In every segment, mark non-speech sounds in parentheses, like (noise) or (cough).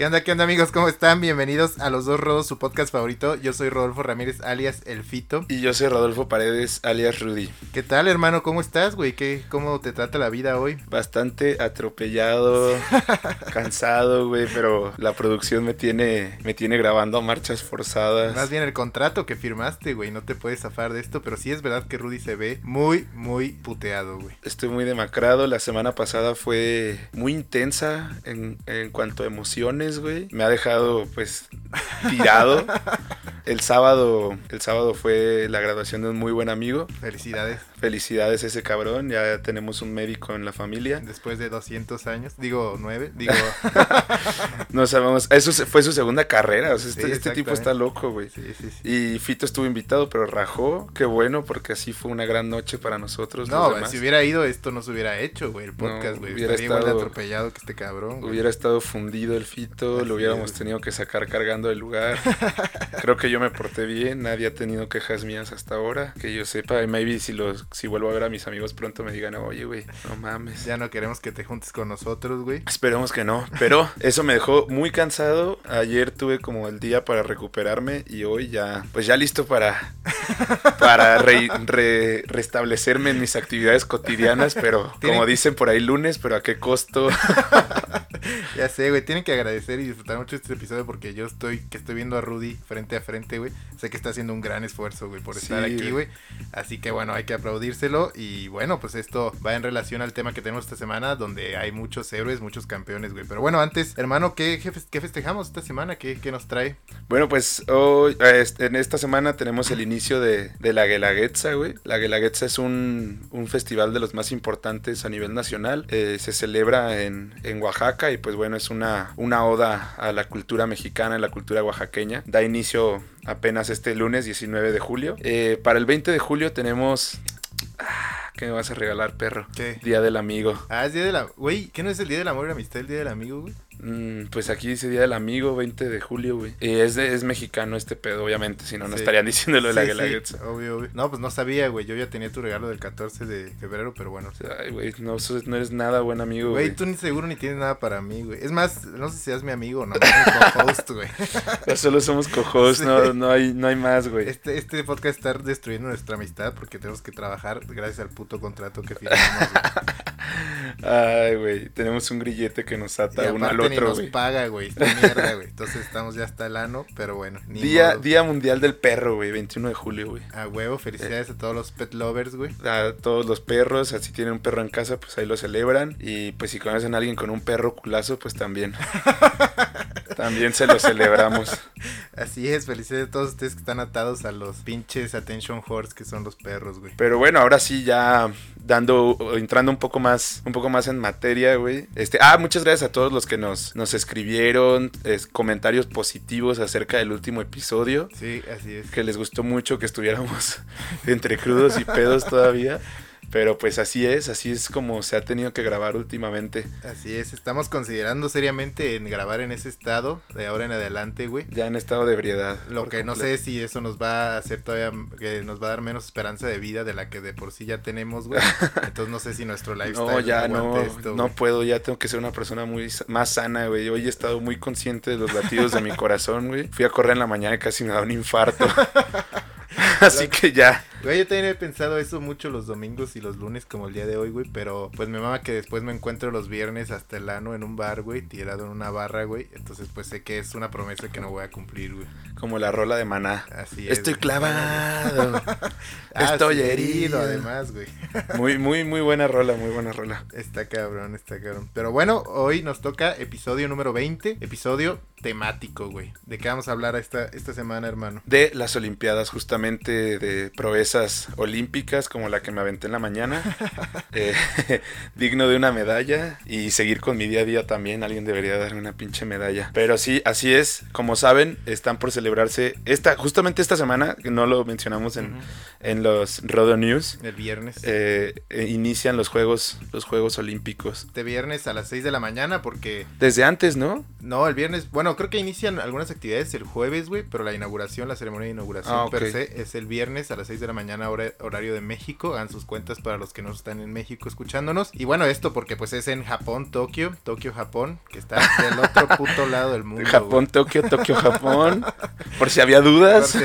¿Qué onda, qué onda amigos? ¿Cómo están? Bienvenidos a Los Dos Rodos, su podcast favorito. Yo soy Rodolfo Ramírez, alias El Fito. Y yo soy Rodolfo Paredes, alias Rudy. ¿Qué tal, hermano? ¿Cómo estás, güey? ¿Qué, ¿Cómo te trata la vida hoy? Bastante atropellado, (laughs) cansado, güey, pero la producción me tiene, me tiene grabando a marchas forzadas. Más bien el contrato que firmaste, güey. No te puedes zafar de esto, pero sí es verdad que Rudy se ve muy, muy puteado, güey. Estoy muy demacrado. La semana pasada fue muy intensa en, en cuanto a emociones, güey. Me ha dejado, pues, tirado. (laughs) El sábado, el sábado fue la graduación de un muy buen amigo. Felicidades. Felicidades a ese cabrón. Ya tenemos un médico en la familia. Después de 200 años, digo 9, digo... No sabemos. Eso fue su segunda carrera. O sea, este, Sí, este tipo está loco, güey. sí, sí, sí. Y Fito estuvo invitado, pero rajó. Qué bueno, porque así fue una gran noche para nosotros. No, si hubiera ido esto no se hubiera hecho, güey, el podcast, güey. hubiera Estaría igual de estado- atropellado que este cabrón, güey. Hubiera estado fundido el Fito, Así lo hubiéramos es. tenido que sacar cargando del lugar. (laughs) Creo que yo me porté bien, nadie ha tenido quejas mías hasta ahora. Que yo sepa, y maybe si, los, si vuelvo a ver a mis amigos pronto me digan, oye, güey, no mames. Ya no queremos que te juntes con nosotros, güey. Esperemos que no, pero (laughs) eso me dejó muy cansado. Ayer tuve como el día para recuperarme y hoy ya, pues ya listo para, para re- re- restablecerme en mis actividades cotidianas, pero como dicen por ahí lunes, pero a qué costo. (laughs) (laughs) Ya sé, güey, tienen que agradecer y disfrutar mucho este episodio porque yo estoy, que estoy viendo a Rudy frente a frente, güey. Sé que está haciendo un gran esfuerzo, güey, por estar Sí, aquí, güey. Así que bueno, hay que aplaudírselo y bueno, pues esto va en relación al tema que tenemos esta semana, donde hay muchos héroes, muchos campeones, güey. Pero bueno, antes, hermano, ¿qué, qué fes- qué festejamos esta semana? ¿Qué, qué nos trae? Bueno, pues hoy, este, en esta semana tenemos el inicio de, de la Guelaguetza, güey. La Guelaguetza es un, un festival de los más importantes a nivel nacional. Eh, se celebra en, en Oaxaca y pues bueno, es una, una oda a la cultura mexicana, a la cultura oaxaqueña. Da inicio apenas este lunes 19 de julio. Eh, para el 20 de julio tenemos... Ah, ¿Qué me vas a regalar, perro? ¿Qué? Día del amigo. Ah, es día de la... Güey, ¿qué no es el día del amor y la amistad, el día del amigo, güey? Mm, pues aquí dice Día del Amigo, 20 de julio, güey. Y es, de- es mexicano este pedo, obviamente, si no, no Sí. estarían diciendo lo de la sí, Guelaguetza. obvio, obvio. No, pues no sabía, güey. Yo ya tenía tu regalo del 14 de febrero, pero bueno. Ay, güey, no, no eres nada buen amigo, Güey, güey. tú ni seguro ni tienes nada para mí, güey. Es más, no sé si seas mi amigo o no, (laughs) co-host, güey. Solo somos cojos, Sí. no, no, hay, no hay más, güey. Este, este podcast está destruyendo nuestra amistad porque tenemos que trabajar gracias al puto contrato que firmamos, güey. (laughs) Ay, güey, tenemos un grillete que nos Y ata uno al aparte ni otro, nos güey. paga, güey. Esta mierda, güey. Entonces estamos ya hasta el ano, pero bueno. Ni Día, modo. Día Mundial del Perro, güey, 21 de julio, güey. A huevo, felicidades a todos los pet lovers, güey. A todos los perros, así tienen un perro en casa, pues ahí lo celebran. Y pues si conocen a alguien con un perro culazo, pues también. (laughs) también se lo celebramos. (laughs) Así es, felicidades a todos ustedes que están atados a los pinches attention horse que son los perros, güey. Pero bueno, ahora sí ya dando entrando un poco más un poco más en materia, güey. Este, ah, muchas gracias a todos los que nos nos escribieron es, comentarios positivos acerca del último episodio, Sí, así es. que les gustó mucho que estuviéramos (laughs) entre crudos y pedos todavía. Pero pues así es, así es como se ha tenido que grabar últimamente. Así es, estamos considerando seriamente en grabar en ese estado de ahora en adelante, güey. Ya en estado de ebriedad. Lo que no completo. sé si eso nos va a hacer todavía, que nos va a dar menos esperanza de vida de la que de por sí ya tenemos, güey. (laughs) Entonces no sé si nuestro lifestyle No, ya no, esto, no güey. puedo, ya tengo que ser una persona muy más sana, güey. Hoy he estado muy consciente de los latidos de mi (laughs) corazón, güey. Fui a correr en la mañana y casi me da un infarto. (laughs) Así que ya. Güey, yo también he pensado eso mucho los domingos y los lunes como el día de hoy, güey, pero pues me mama que después me encuentro los viernes hasta el ano en un bar, güey, tirado en una barra, güey. Entonces pues sé que es una promesa que no voy a cumplir, güey. Como la rola de maná. Así es. Estoy güey. clavado. (laughs) Ah, Estoy sí, herido. además, güey. (laughs) Muy, muy, muy buena rola, muy buena rola. Está cabrón, está cabrón. Pero bueno, hoy nos toca episodio número 20. Episodio temático, güey. ¿De qué vamos a hablar esta, esta semana, hermano? De las Olimpiadas, justamente de olímpicas, como la que me aventé en la mañana. (laughs) Eh, (laughs) digno de una medalla y seguir con mi día a día también. Alguien debería darme una pinche medalla. Pero sí, así es. Como saben, están por celebrarse esta, justamente esta semana, que no lo mencionamos en, en los Rodo News. El viernes. eh, eh, inician los Juegos, los Juegos Olímpicos. Este viernes a las 6 de la mañana porque... Desde antes, ¿no? No, el viernes... Bueno, creo que inician algunas actividades el jueves, güey, pero la inauguración, la ceremonia de inauguración Ah, per se es el viernes a las 6 de la mañana hora- horario de México. Hagan sus cuentas para los que no están en México escuchándonos. Y bueno, esto porque pues es en Japón, Tokio, Tokio, Japón, que está del otro (laughs) puto lado del mundo. Japón, Tokio, Tokio, Japón. (laughs) Por si había dudas.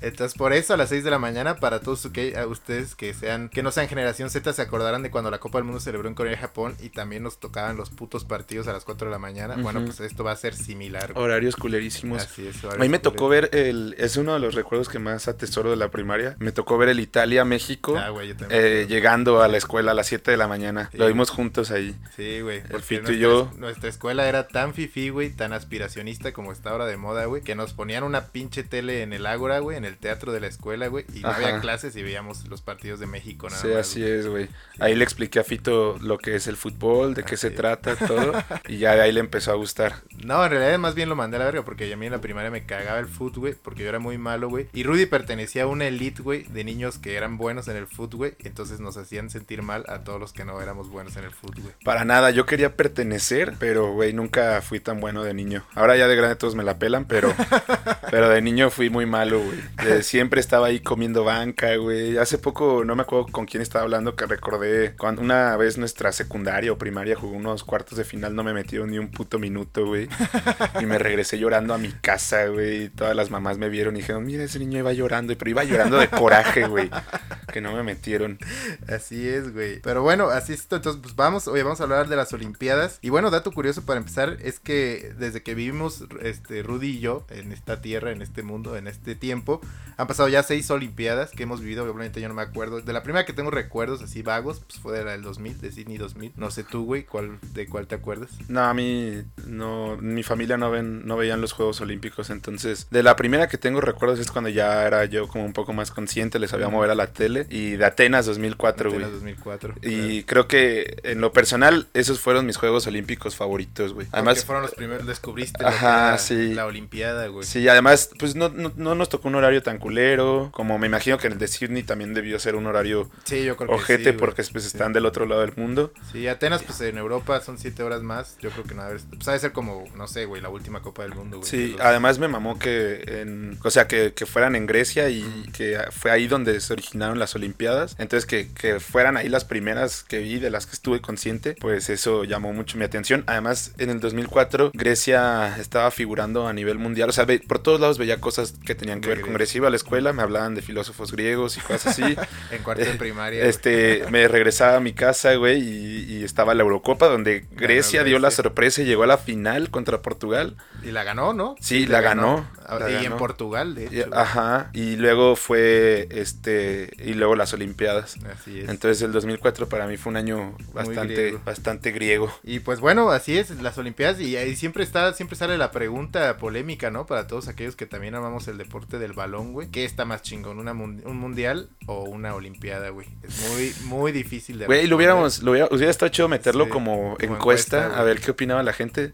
Entonces, por eso a las 6 de la mañana, para todos que, a ustedes que sean, que no sean generación Z, se acordarán de cuando la Copa del Mundo celebró en Corea y Japón y también nos tocaban los putos partidos a las 4 de la mañana. Bueno, pues esto va a ser similar. Horarios culerísimos. Así es. A mí me tocó ver el. Es uno de los recuerdos que más atesoro de la primaria. Me tocó ver el Italia-México. Ah, güey, yo también. eh, llegando a la escuela a las 7 de la mañana. Sí. Lo vimos juntos ahí. Sí, güey. porque Fito y yo. Nuestra escuela era tan fifi, güey, tan aspiracionista como está ahora de moda, güey, que nos ponían una pinche tele en el Ágora, güey, en el teatro de la escuela, güey, y no Ajá. había clases y veíamos los partidos de México, nada Sí, más, así güey. es, güey. Ahí le expliqué a Fito lo que es el fútbol, de qué se es. trata, todo. (laughs) y ya de ahí le empezó a gustar. No, en realidad más bien lo mandé a la verga porque a mí en la primaria me cagaba el foot, güey, porque yo era muy malo, güey. Y Rudy pertenecía a una elite, güey, de niños que eran buenos en el güey, entonces nos hacían sentir mal a todos los que no éramos buenos en el güey. Para nada, yo quería pertenecer, pero, güey, nunca fui tan bueno de niño. Ahora ya de grande todos me la pelan, pero, (laughs) pero de niño fui muy malo, güey. Siempre estaba ahí comiendo banca, güey. Hace poco, no me acuerdo con quién estaba hablando, que recordé cuando una vez nuestra secundaria o primaria jugó unos cuartos de final, no me metieron ni un puto minuto, güey. Y me regresé llorando a mi casa, güey. Y todas las mamás me vieron y dijeron, mira, ese niño iba llorando, pero iba llorando de coraje, güey. Que no me metieron. Así es, güey. Pero bueno, así es esto. Entonces, pues vamos, hoy vamos a hablar de las Olimpiadas. Y bueno, dato curioso para empezar es que desde que vivimos, este, Rudy y yo, en esta tierra, en este mundo, en este tiempo, han pasado ya seis Olimpiadas que hemos vivido. Obviamente yo no me acuerdo. De la primera que tengo recuerdos así vagos, pues fue de la del 2000, de Sydney 2000. No sé tú, güey, ¿cuál, de cuál te acuerdas. No, a mí no, mi familia no ven, no veían los Juegos Olímpicos, entonces de la primera que tengo recuerdos es cuando ya era yo como un poco más consciente, les sabía mover a la tele y de Atenas 2004, güey. Atenas 2004. Y creo que en lo personal esos fueron mis Juegos Olímpicos favoritos, güey. Además, fueron los primeros, descubriste Ajá, era sí. la Olimpiada, güey. sí, además, pues no, no, no nos tocó un horario tan culero, como me imagino que el de Sydney también debió ser un horario Sí, yo creo que ojete sí, porque pues Sí. están del otro lado del mundo. Sí, Atenas, pues en Europa son siete horas más. Yo creo que no debe, pues, ha de ser como, no sé, güey, la última Copa del Mundo, güey. Sí, además me mamó que, en, o sea, que, que fueran en Grecia y que fue ahí donde se originaron las Olimpiadas. Entonces, que, que fueran ahí las primeras que vi, de las que estuve consciente, pues eso llamó mucho mi atención. Además, en el 2004, Grecia estaba figurando a nivel mundial. O sea, ve- por todos lados veía cosas que tenían que De ver con Grecia. Grecia. Iba a la escuela, me hablaban de filósofos griegos y cosas así. (laughs) En cuarto de primaria. güey. Este, me regresaba a mi casa, güey, y, y estaba la Eurocopa donde Grecia dio la Grecia. sorpresa y llegó a la final contra Portugal. Y la ganó, ¿no? Sí, la ganó, la y en ganó. Portugal, de hecho. Ajá, y luego fue este y luego las Olimpiadas. Así es. Entonces el 2004 para mí fue un año bastante griego. bastante griego. Y pues bueno, así es, las Olimpiadas y ahí siempre está, siempre sale la pregunta polémica, ¿no? Para todos aquellos que también amamos el deporte del balón, güey. ¿Qué está más chingón, una un mundial o una Olimpiada, güey? Es muy, muy difícil de Güey, lo hubiéramos lo hubiera, hubiera estado chido meterlo Sí, como, como encuesta, encuesta, a ver qué opinaba la gente.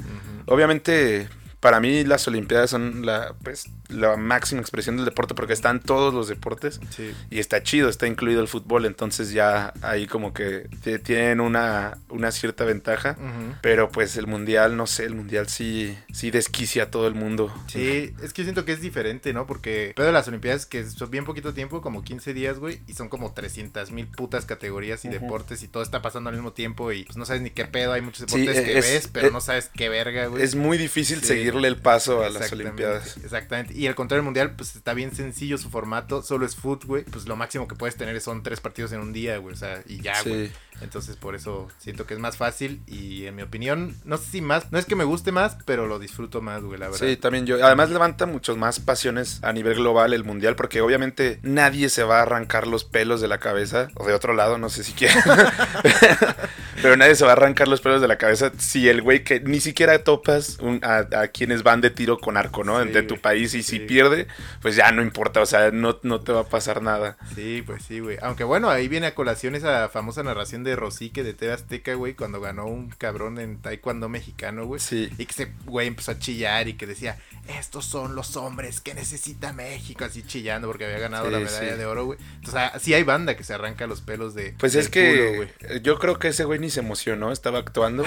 Obviamente para mí las Olimpiadas son la pues la máxima expresión del deporte porque están todos los deportes Sí. y está chido, está incluido el fútbol, entonces ya ahí como que tienen una una cierta ventaja. Pero pues el mundial, no sé, el mundial sí, sí desquicia a todo el mundo. Sí, es que siento que es diferente, ¿no? Porque pero las Olimpiadas que son bien poquito tiempo, como 15 días, güey, y son como 300 mil putas categorías y deportes y todo está pasando al mismo tiempo y pues no sabes ni qué pedo, hay muchos Sí, deportes que es- ves, pero es- no sabes qué verga, güey. Es muy difícil Sí. Seguirle el paso a las Olimpiadas. Exactamente. Y el contrario del mundial, pues está bien sencillo su formato. Solo es foot, güey. Pues lo máximo que puedes tener son tres partidos en un día, güey. O sea, y ya, güey. Sí. Entonces, por eso siento que es más fácil. Y en mi opinión, no sé si más. No es que me guste más, pero lo disfruto más, güey, la verdad. Sí, también yo. Además levanta muchos más pasiones a nivel global el mundial, porque obviamente nadie se va a arrancar los pelos de la cabeza, o de otro lado, no sé si quieren. (laughs) Pero nadie se va a arrancar los pelos de la cabeza si el güey que ni siquiera topas a, quienes van de tiro con arco, ¿no? de tu país y si pierde, pues ya no importa, o sea, no, no te va a pasar nada. Sí, pues sí, güey. Aunque bueno, ahí viene a colación esa famosa narración de Rosique de TV Azteca, güey, cuando ganó un cabrón en taekwondo mexicano, güey. Sí. Y que ese güey empezó a chillar y que decía, estos son los hombres que necesita México, así chillando porque había ganado la medalla de oro, güey. Entonces, ah, sí hay banda que se arranca los pelos de. Pues es que yo creo que ese güey ni se emocionó, estaba actuando,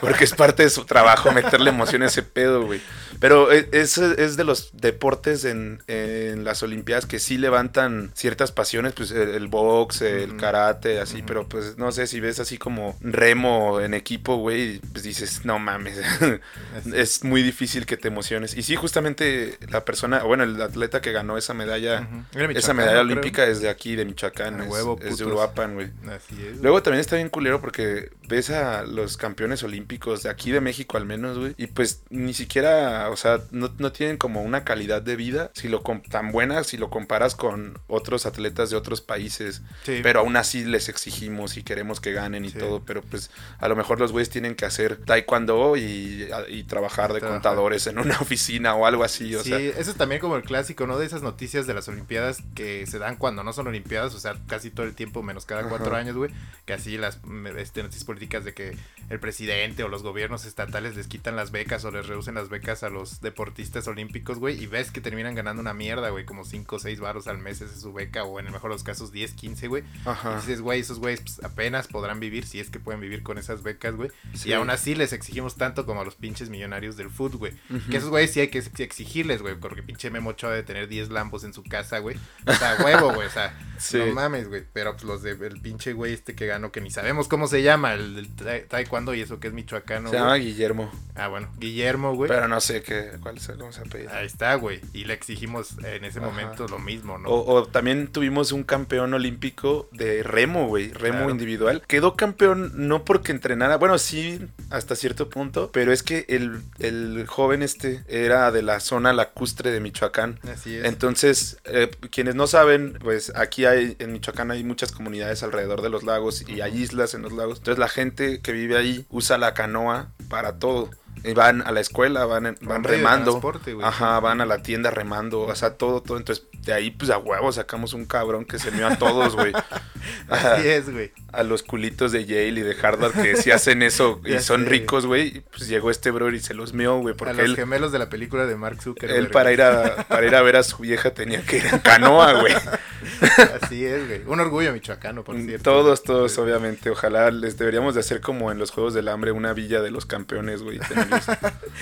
porque es parte de su trabajo meterle emoción a ese pedo, güey. Pero e, es, es de los deportes en, en, las Olimpiadas que sí levantan ciertas pasiones, pues el, box, el karate, así, pero pues no sé si ves así como remo en equipo, güey, pues dices, no mames, (laughs) es muy difícil que te emociones. Y sí, justamente la persona, bueno, el atleta que ganó esa medalla, esa medalla olímpica es de aquí, de Michoacán, es, huevo, es, de Uruapan, güey. Luego también está bien culero porque ves a los campeones olímpicos de aquí de México al menos, güey, y pues ni siquiera, o sea, no, tienen como una calidad de vida si lo tan buena si lo comparas con otros atletas de otros países, pero aún así les exigimos y queremos que ganen y todo, pero pues a lo mejor los güeyes tienen que hacer taekwondo y, y trabajar de contadores en una oficina o algo así. O sí, eso es también como el clásico, ¿no? De esas noticias de las Olimpiadas que se dan cuando no son Olimpiadas, o sea, casi todo el tiempo, menos cada cuatro años, güey. Que así las este, noticias políticas de que el presidente o los gobiernos estatales les quitan las becas o les reducen las becas a los deportistas olímpicos, güey. Y ves que terminan ganando una mierda, güey, como 5 o 6 baros al mes es su beca, o en el mejor de los casos 10, 15, güey. Y dices, güey, esos güeyes pues, apenas podrán vivir si es que pueden vivir con esas becas, güey. Y aún así les exigimos tanto como a los pinches millonarios del foot, güey. Que esos güeyes sí hay que exigirles, güey, porque pinche Memo Ochoa de tener 10 lambos en su casa, güey. O sea, huevo, güey, o sea, no mames, güey. Pero pues los del pinche güey este que ganó, que ni sabemos cómo se llama, el, taekwondo y eso que es michoacano. Se llama Guillermo. Ah, bueno, Guillermo, güey. Pero no sé qué, cuál es, cómo se apellida. Ahí está, güey. Y le exigimos en ese momento lo mismo, ¿no? O, también tuvimos un campeón olímpico de remo, güey, remo individual. Quedó campeón no porque entrenara, bueno, sí, hasta cierto punto, pero es que el, el joven este era de la zona lacustre de Michoacán. Así es. Entonces, eh, quienes no saben, pues aquí hay, en Michoacán hay muchas comunidades alrededor de los lagos y hay islas en los lagos. Entonces la gente que vive ahí usa la canoa para todo. Y van a la escuela, van, van remando. Ajá, van a la tienda remando, o sea, todo, todo. Entonces, de ahí, pues a huevo sacamos un cabrón que se mió a todos, güey. (laughs) Así es, güey a los culitos de Yale y de Harvard que si hacen eso (laughs) y son ricos, güey, pues llegó este bro y se los meó, güey. Porque a los gemelos de la película de Mark Zuckerberg. Él para ir, a, para ir a ver a su vieja tenía que ir en canoa, güey. (laughs) Así es, güey. Un orgullo michoacano, por cierto. Todos, todos, obviamente. Ojalá les deberíamos de hacer como en los Juegos del Hambre una villa de los campeones, güey.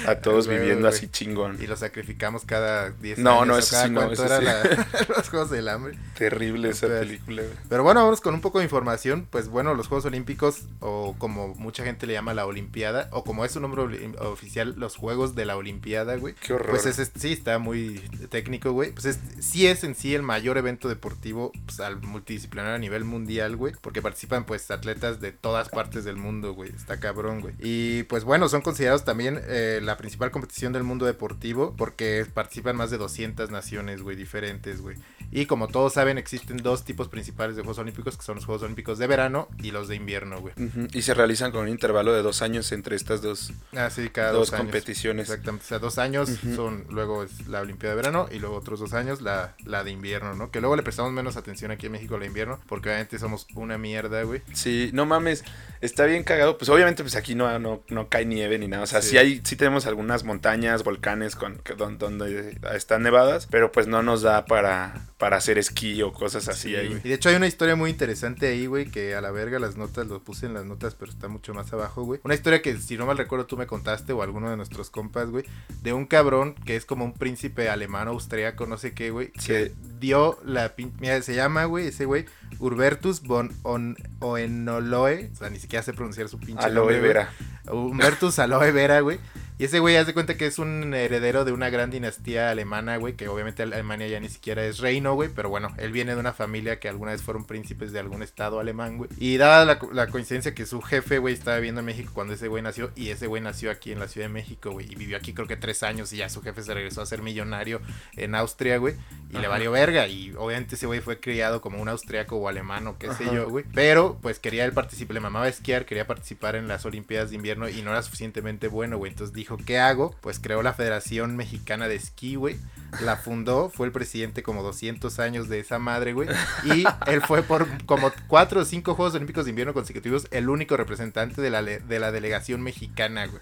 a todos (laughs) viviendo así chingón. Y los sacrificamos cada 10 no, años. No, eso sí, no, eso sí. (laughs) (laughs) los Juegos del Hambre. Terrible esa película, güey. Pero bueno, vamos con un poco de información. Pues bueno, los Juegos Olímpicos, o como mucha gente le llama la Olimpiada, o como es su nombre oficial, los Juegos de la Olimpiada, güey. Qué horror. Pues es, sí, está muy técnico, güey. Pues es, sí es en sí el mayor evento deportivo pues, al multidisciplinario a nivel mundial, güey. Porque participan, pues, atletas de todas partes del mundo, güey. Está cabrón, güey. Y pues bueno, son considerados también eh, la principal competición del mundo deportivo porque participan más de 200 naciones, güey, diferentes, güey. Y como todos saben, existen dos tipos principales de Juegos Olímpicos, que son los Juegos Olímpicos de verano y los de invierno, güey. Y se realizan con un intervalo de dos años entre estas dos, ah, sí, cada dos, competiciones. Exactamente, o sea, dos años son, luego es la Olimpiada de verano y luego otros dos años la, la de invierno, ¿no? Que luego le prestamos menos atención aquí en México a la invierno, porque obviamente somos una mierda, güey. Sí, no mames, está bien cagado. Pues obviamente pues aquí no, no, no cae nieve ni nada, o sea, sí. hay, sí tenemos algunas montañas, volcanes con, donde están nevadas, pero pues no nos da para para hacer esquí o cosas así ahí. Y de hecho hay una historia muy interesante ahí, güey, que a la verga las notas, lo puse en las notas, pero está mucho más abajo, güey. Una historia que si no mal recuerdo tú me contaste o alguno de nuestros compas, güey, de un cabrón que es como un príncipe alemán austríaco, no sé qué, güey, que dio la mira, se llama, güey, ese güey, Urbertus von on, Oenoloe, o sea, ni siquiera sé pronunciar su pinche Aloe Vera. Humbertus Aloe Vera, güey. Y ese güey hace cuenta que es un heredero de una gran dinastía alemana, güey, que obviamente Alemania ya ni siquiera es reino, güey, pero bueno, él viene de una familia que alguna vez fueron príncipes de algún estado alemán, güey. Y dada la, la coincidencia que su jefe, güey, estaba viviendo en México cuando ese güey nació y ese güey nació aquí en la Ciudad de México, güey, y vivió aquí creo que tres años y ya su jefe se regresó a ser millonario en Austria, güey, y le valió verga. Y obviamente ese güey fue criado como un austriaco o alemán o qué sé yo, güey. Pero pues quería él participar, le mamaba esquiar, quería participar en las Olimpiadas de invierno y no era suficientemente bueno, güey. Entonces dijo, ¿qué hago? Pues creó la Federación Mexicana de Esquí, güey la fundó, fue el presidente como 200 años de esa madre, güey. Y él fue por como cuatro o cinco Juegos Olímpicos de Invierno consecutivos el único representante de la, de la delegación mexicana, güey.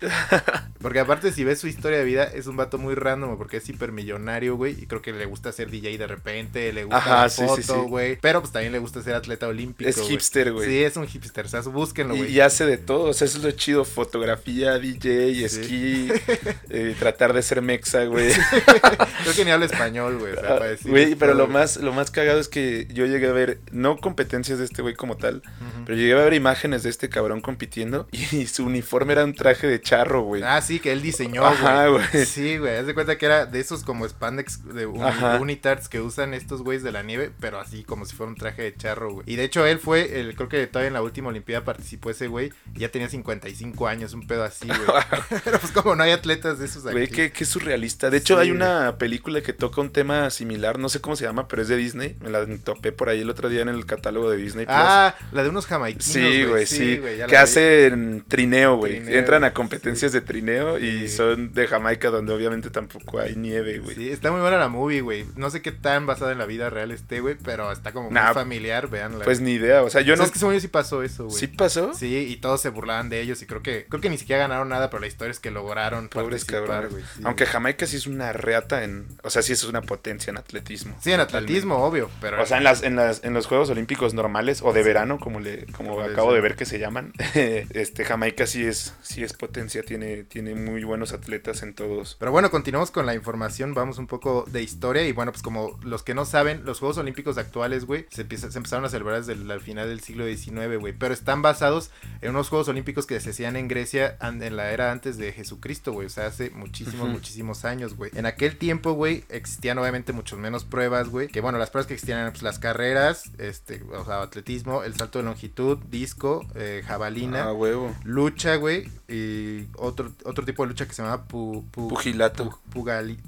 Porque aparte, si ves su historia de vida, es un vato muy random, porque es hipermillonario, güey. Y creo que le gusta ser DJ de repente, le gusta la foto, güey. Pero pues también le gusta ser atleta olímpico. Es hipster, güey. Sí, es un hipster, o sea, búsquenlo, güey. Y, hace de todo, o sea, eso es lo chido. Fotografía, DJ, esquí, (laughs) eh, tratar de ser mexa, güey. (laughs) creo que ni habla español, güey. O sea, ah, güey, pero lo más, lo más cagado es que yo llegué a ver, no competencias de este güey como tal, pero llegué a ver imágenes de este cabrón compitiendo (laughs) y su uniforme era un traje de charro, güey. Ah, sí, que él diseñó, Ajá, güey. Sí, güey. Haz de cuenta que era de esos como spandex de unitards que usan estos güeyes de la nieve, pero así como si fuera un traje de charro, güey. Y de hecho él fue, el, creo que todavía en la última Olimpiada participó ese güey, ya tenía 55 años, un pedo así, güey. pero pues como no hay atletas de esos. Güey, qué, qué surrealista. De hecho, hay una película que toca un tema similar, no sé cómo se llama, pero es de Disney. Me la topé por ahí el otro día en el catálogo de Disney. Ah, la de unos jamaiquinos. Sí, güey, sí. que hacen trineo, güey. Entran a competencias de trineo y son de Jamaica, donde obviamente tampoco hay nieve, güey. Sí, está muy buena la movie, güey. No sé qué tan basada en la vida real esté, güey, pero está como muy familiar, veanla. Pues ni idea, o sea, yo no. Es que según yo sí pasó eso, güey. ¿Sí pasó? Sí, y todos se burlaban de ellos y creo que creo que ni siquiera ganaron nada, pero la historia es que lograron Pobres participar, güey. Aunque Jamaica sí es una reata en, o sea, sí es una potencia en atletismo. Sí, en atletismo, obvio, pero... O sea, en, las, en, las, en los Juegos Olímpicos normales o de verano, como le como acabo de ver que se llaman, (laughs) este Jamaica sí es sí es potencia, tiene, tiene muy buenos atletas en todos. Pero bueno, continuamos con la información, vamos un poco de historia y bueno, pues como los que no saben, los Juegos Olímpicos actuales, güey, se, se empezaron a celebrar desde el final del siglo XIX, güey, pero están basados en unos Juegos Olímpicos que se hacían en Grecia en la era antes de Jesucristo, güey, o sea, hace muchísimos, muchísimos años, güey. En aquel tiempo, güey, existían obviamente muchos menos pruebas, güey. Que bueno, las pruebas que existían eran pues, las carreras, este, o sea, atletismo, el salto de longitud, disco, eh, jabalina, ah, huevo. lucha, güey, y otro, otro tipo de lucha que se llama pugilato.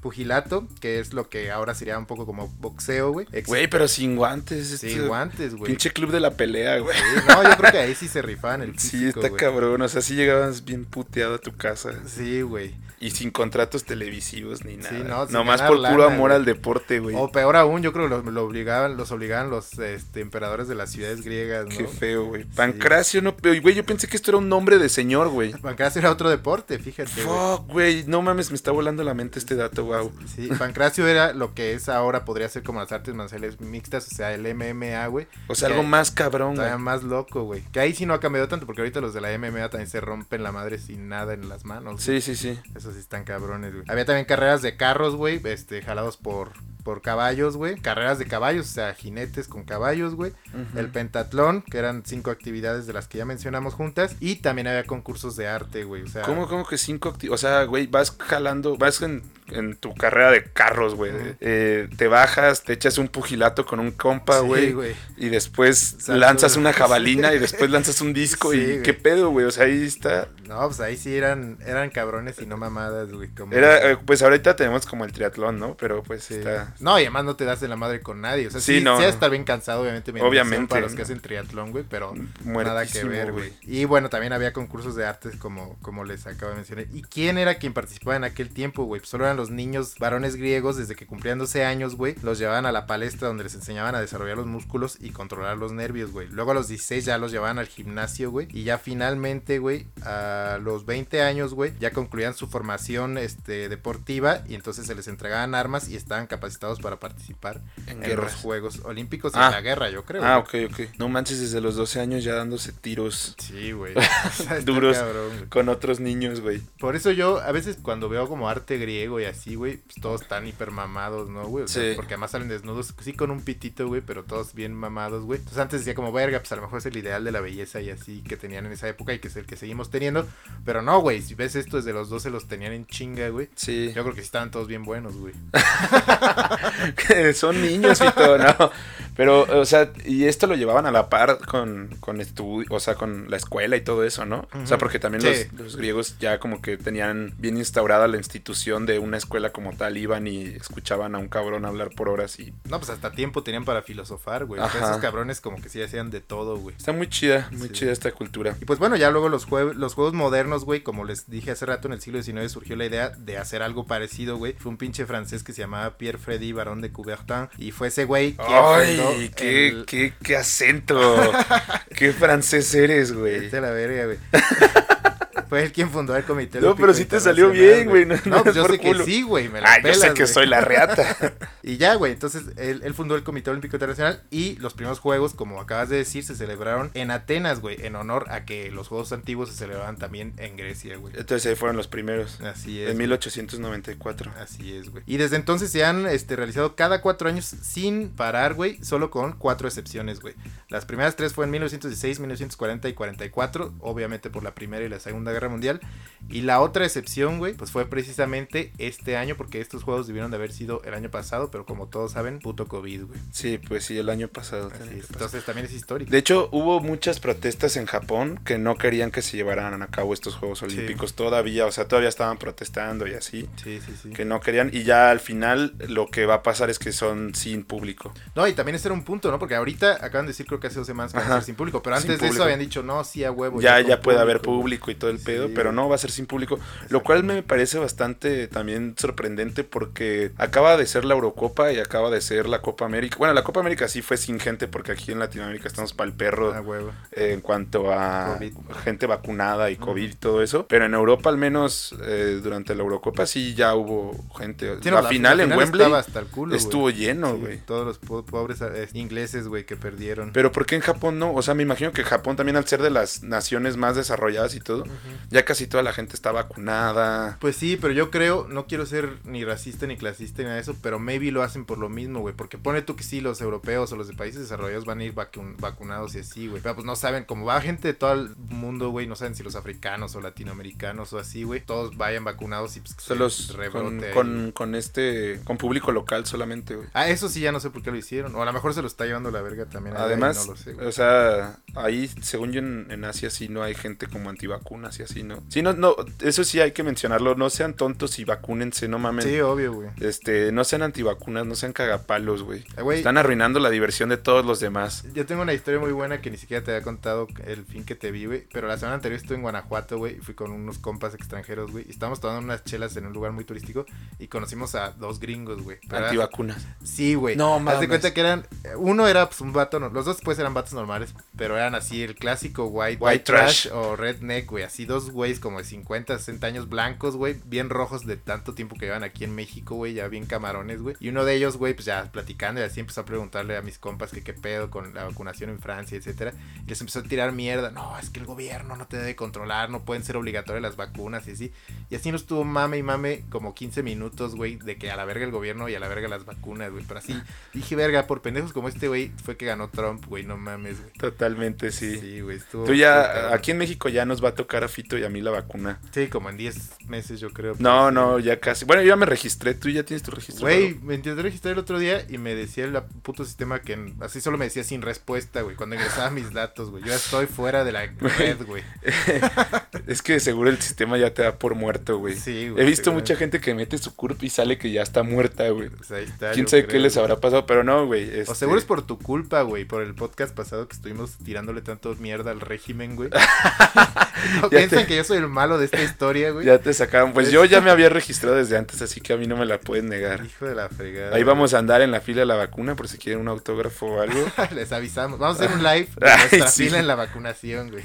pugilato, que es lo que ahora sería un poco como boxeo, güey. Güey, pero sin guantes. Sin este guantes, güey. Pinche club de la pelea, güey. no, yo creo que ahí sí se rifaban el físico, Sí, está cabrón, o sea, sí llegabas bien puteado a tu casa. Sí, güey. Y sin contratos televisivos ni nada. Sí, no, Nomás por puro amor al deporte, güey. O peor aún, yo creo que lo, obligaban, los obligaban los este, emperadores de las ciudades griegas, ¿no? Qué feo, güey. Pancracio, no, güey, yo pensé que esto era un nombre de señor, güey. Pancracio era otro deporte, fíjate. Fuck, güey, no mames, me está volando la mente este dato, wow. Sí, Pancracio era lo que es ahora, podría ser como las artes marciales mixtas, o sea, el MMA, güey. O sea, algo más cabrón, güey. más loco, güey. Que ahí sí no ha cambiado tanto, porque ahorita los de la MMA también se rompen la madre sin nada en las manos. Sí, sí, sí. Esos sí están cabrones. Había también carreras de carros, güey, este, jalados por, por caballos, güey. Carreras de caballos, o sea, jinetes con caballos, güey. El pentatlón, que eran cinco actividades de las que ya mencionamos juntas. Y también había concursos de arte, güey. O sea, ¿Cómo, cómo que cinco actividades? O sea, güey, vas jalando, vas en, tu carrera de carros, güey. Eh, te bajas, te echas un pugilato con un compa, güey. y después lanzas una jabalina y (laughs) después lanzas un disco. y qué pedo, güey. O sea, ahí está. No, pues ahí sí eran, eran cabrones y no mamadas, güey. Era, eh, pues ahorita tenemos como el triatlón, ¿no? Pero pues está. No, y además no te das de la madre con nadie. O sea, sí, sí, no. sí estar bien cansado, obviamente. Obviamente. Para los que hacen triatlón, güey, pero nada que ver, güey. Y bueno, también había concursos de artes, como, como les acabo de mencionar. ¿Y quién era quien participaba en aquel tiempo, güey? Pues solo eran los niños varones griegos, desde que cumplían 12 años, güey. Los llevaban a la palestra donde les enseñaban a desarrollar los músculos y controlar los nervios, güey. Luego a los 16 ya los llevaban al gimnasio, güey. Y ya finalmente, güey, a los 20 años, güey, ya concluían su formación este, deportiva y entonces se les entregaban armas y estaban capacitados para participar en, los Juegos Olímpicos y en ah. la guerra, yo creo. Ah, ok, ok. No manches, desde los 12 años ya dándose tiros. Sí, güey. (laughs) Duros con otros niños, güey. Por eso yo, a veces cuando veo como arte griego y así, güey, pues todos están hiper mamados, ¿no, güey? O sea, Sí. porque además salen desnudos, sí con un pitito, güey, pero todos bien mamados, güey. Entonces antes decía como, verga, pues a lo mejor es el ideal de la belleza y así que tenían en esa época y que es el que seguimos teniendo. Pero no, güey, si ves esto desde los 12 los tenían en chinga, güey. Sí. Yo creo que estaban todos bien buenos, güey. (laughs) Son niños y todo, ¿no? Pero, o sea, y esto lo llevaban a la par con, con estudio, o sea, con la escuela y todo eso, ¿no? O sea, porque también Sí. los, los griegos ya como que tenían bien instaurada la institución de una escuela como tal, iban y escuchaban a un cabrón hablar por horas y... No, pues hasta tiempo tenían para filosofar, güey. Esos cabrones como que sí hacían de todo, güey. Está muy chida, muy Sí. chida esta cultura. Y pues bueno, ya luego los, jue- los juegos modernos, güey, como les dije hace rato, en el siglo XIX surgió la idea de hacer algo parecido, güey. Fue un pinche francés que se llamaba Pierre Freddy Barón de Coubertin. Y fue ese güey que ¡Ay! Qué, el- qué, qué acento! (laughs) ¡Qué francés eres, güey! Vete a la verga, güey. Fue él quien fundó el Comité No, pero sí te salió bien, güey, no- pues es yo sé culo. que sí, güey. Me la ¡Ah, yo sé que güey. soy la reata! (laughs) Y ya, güey, entonces él, él fundó el Comité Olímpico Internacional y los primeros juegos, como acabas de decir, se celebraron en Atenas, güey, en honor a que los juegos antiguos se celebraban también en Grecia, güey. Entonces ahí fueron los primeros. Así es. En güey. 1894. Así es, güey. Y desde entonces se han este, realizado cada cuatro años sin parar, güey, solo con cuatro excepciones, güey. Las primeras tres fueron en 1916, 1940 y 44, obviamente por la Primera y la Segunda Guerra Mundial. Y la otra excepción, güey, pues fue precisamente este año, porque estos juegos debieron de haber sido el año pasado, pero como todos saben, puto COVID, güey. Sí, pues sí, el año pasado. Pasar. Entonces también es histórico. De hecho, hubo muchas protestas en Japón que no querían que se llevaran a cabo estos Juegos Olímpicos todavía, o sea, todavía estaban protestando y así, Sí, sí, sí. que no querían y ya al final lo que va a pasar es que son sin público. No, y también ese era un punto, ¿no? Porque ahorita acaban de decir, creo que hace dos semanas que van a ser sin público, pero antes de eso habían dicho, no, sí, a huevo. ya ya puede haber público y todo el pedo, Sí, pero no va a ser sin público, lo cual me parece bastante también sorprendente porque acaba de ser la Eurocopa y acaba de ser la Copa América. Bueno, la Copa América sí fue sin gente porque aquí en Latinoamérica estamos para el perro A huevo. en cuanto a COVID. gente vacunada y COVID y todo eso. Pero en Europa, al menos eh, durante la Eurocopa, sí ya hubo gente. Sí, no, la, final en Wembley estaba hasta el culo, güey. estuvo lleno, Sí, güey. todos los po- pobres eh, ingleses, güey, que perdieron. Pero ¿por qué en Japón no? O sea, me imagino que Japón también al ser de las naciones más desarrolladas y todo, ya casi toda la gente está vacunada. Pues sí, pero yo creo, no quiero ser ni racista ni clasista ni nada de eso, pero maybe lo hacen por lo mismo, güey. Porque pone tú que sí, los europeos o los de países desarrollados van a ir vacun- vacunados y así, güey. Pero pues no saben, como va gente de todo el mundo, güey, no saben si los africanos o latinoamericanos o así, güey, todos vayan vacunados y pues que se con, rebrote con, con este, con público local solamente, güey. Ah, eso sí, ya no sé por qué lo hicieron. O a lo mejor se lo está llevando la verga también. ahí, Además, no lo sé, o sea, ahí, según yo, en, en Asia sí no hay gente como antivacunas y así, ¿no? Sí, no, no, eso sí hay que mencionarlo, no sean tontos y vacúnense, no mamen. Sí, obvio, güey. Este, no sean antivacunas, no sean cagapalos, güey. Eh, güey. Están arruinando la diversión de todos los demás. Yo tengo una historia muy buena que ni siquiera te había contado el fin que te vi, güey. Pero la semana anterior estuve en Guanajuato, güey. y Fui con unos compas extranjeros, güey. Y estábamos tomando unas chelas en un lugar muy turístico. Y conocimos a dos gringos, güey. Antivacunas. Sí, güey. No Haz de mames. cuenta que eran. Uno era pues un vato. no- Los dos pues eran vatos normales. Pero eran así el clásico white, white, White trash, trash. o redneck, güey. Así dos güeyes como de 50, 60 años blancos, güey. Bien rojos de tanto tiempo que llevan aquí en México, güey. Ya bien camarones, güey. Y uno de ellos, güey, pues ya platicando y así empezó a preguntarle a mis compas que qué pedo con la vacunación en Francia, etcétera. Y les empezó a tirar mierda. No, es que el gobierno no te debe controlar. No pueden ser obligatorias las vacunas y así. Y así nos tuvo mame y mame como 15 minutos, güey, de que a la verga el gobierno y a la verga las vacunas, güey. Pero así, (laughs) dije, verga, por pendejos como este, güey, fue que ganó Trump, güey, no mames, güey. Totalmente, sí. Sí, güey, estuvo. Tú estuvo ya, aquí en México ya nos va a tocar a Y a mí la vacuna. Sí, como en 10 meses, yo creo. No, no, ya casi. Bueno, yo ya me registré, tú ya tienes tu registro. Güey, me intenté registrar el otro día y me decía el puto sistema que así solo me decía sin respuesta, güey, cuando ingresaba mis datos, güey. Yo ya estoy fuera de la (laughs) red, güey. (laughs) Es que seguro el sistema ya te da por muerto, güey. Sí, güey. He visto mucha gente que mete su CURP y sale que ya está muerta, güey. Pues ahí está, Quién sabe qué les güey. habrá pasado, pero no, güey. O este- seguro es por tu culpa, güey, por el podcast pasado que estuvimos tirándole tanto mierda al régimen, güey. (laughs) No, Ya piensan que yo soy el malo de esta historia, güey. Ya te sacaron. Pues yo ya (laughs) me había registrado desde antes, así que a mí no me la pueden negar. Hijo de la fregada. Ahí vamos a andar en la fila de la vacuna por si quieren un autógrafo o algo. (laughs) Les avisamos. Vamos a hacer un live de (laughs) Ay, nuestra sí. fila en la vacunación, güey.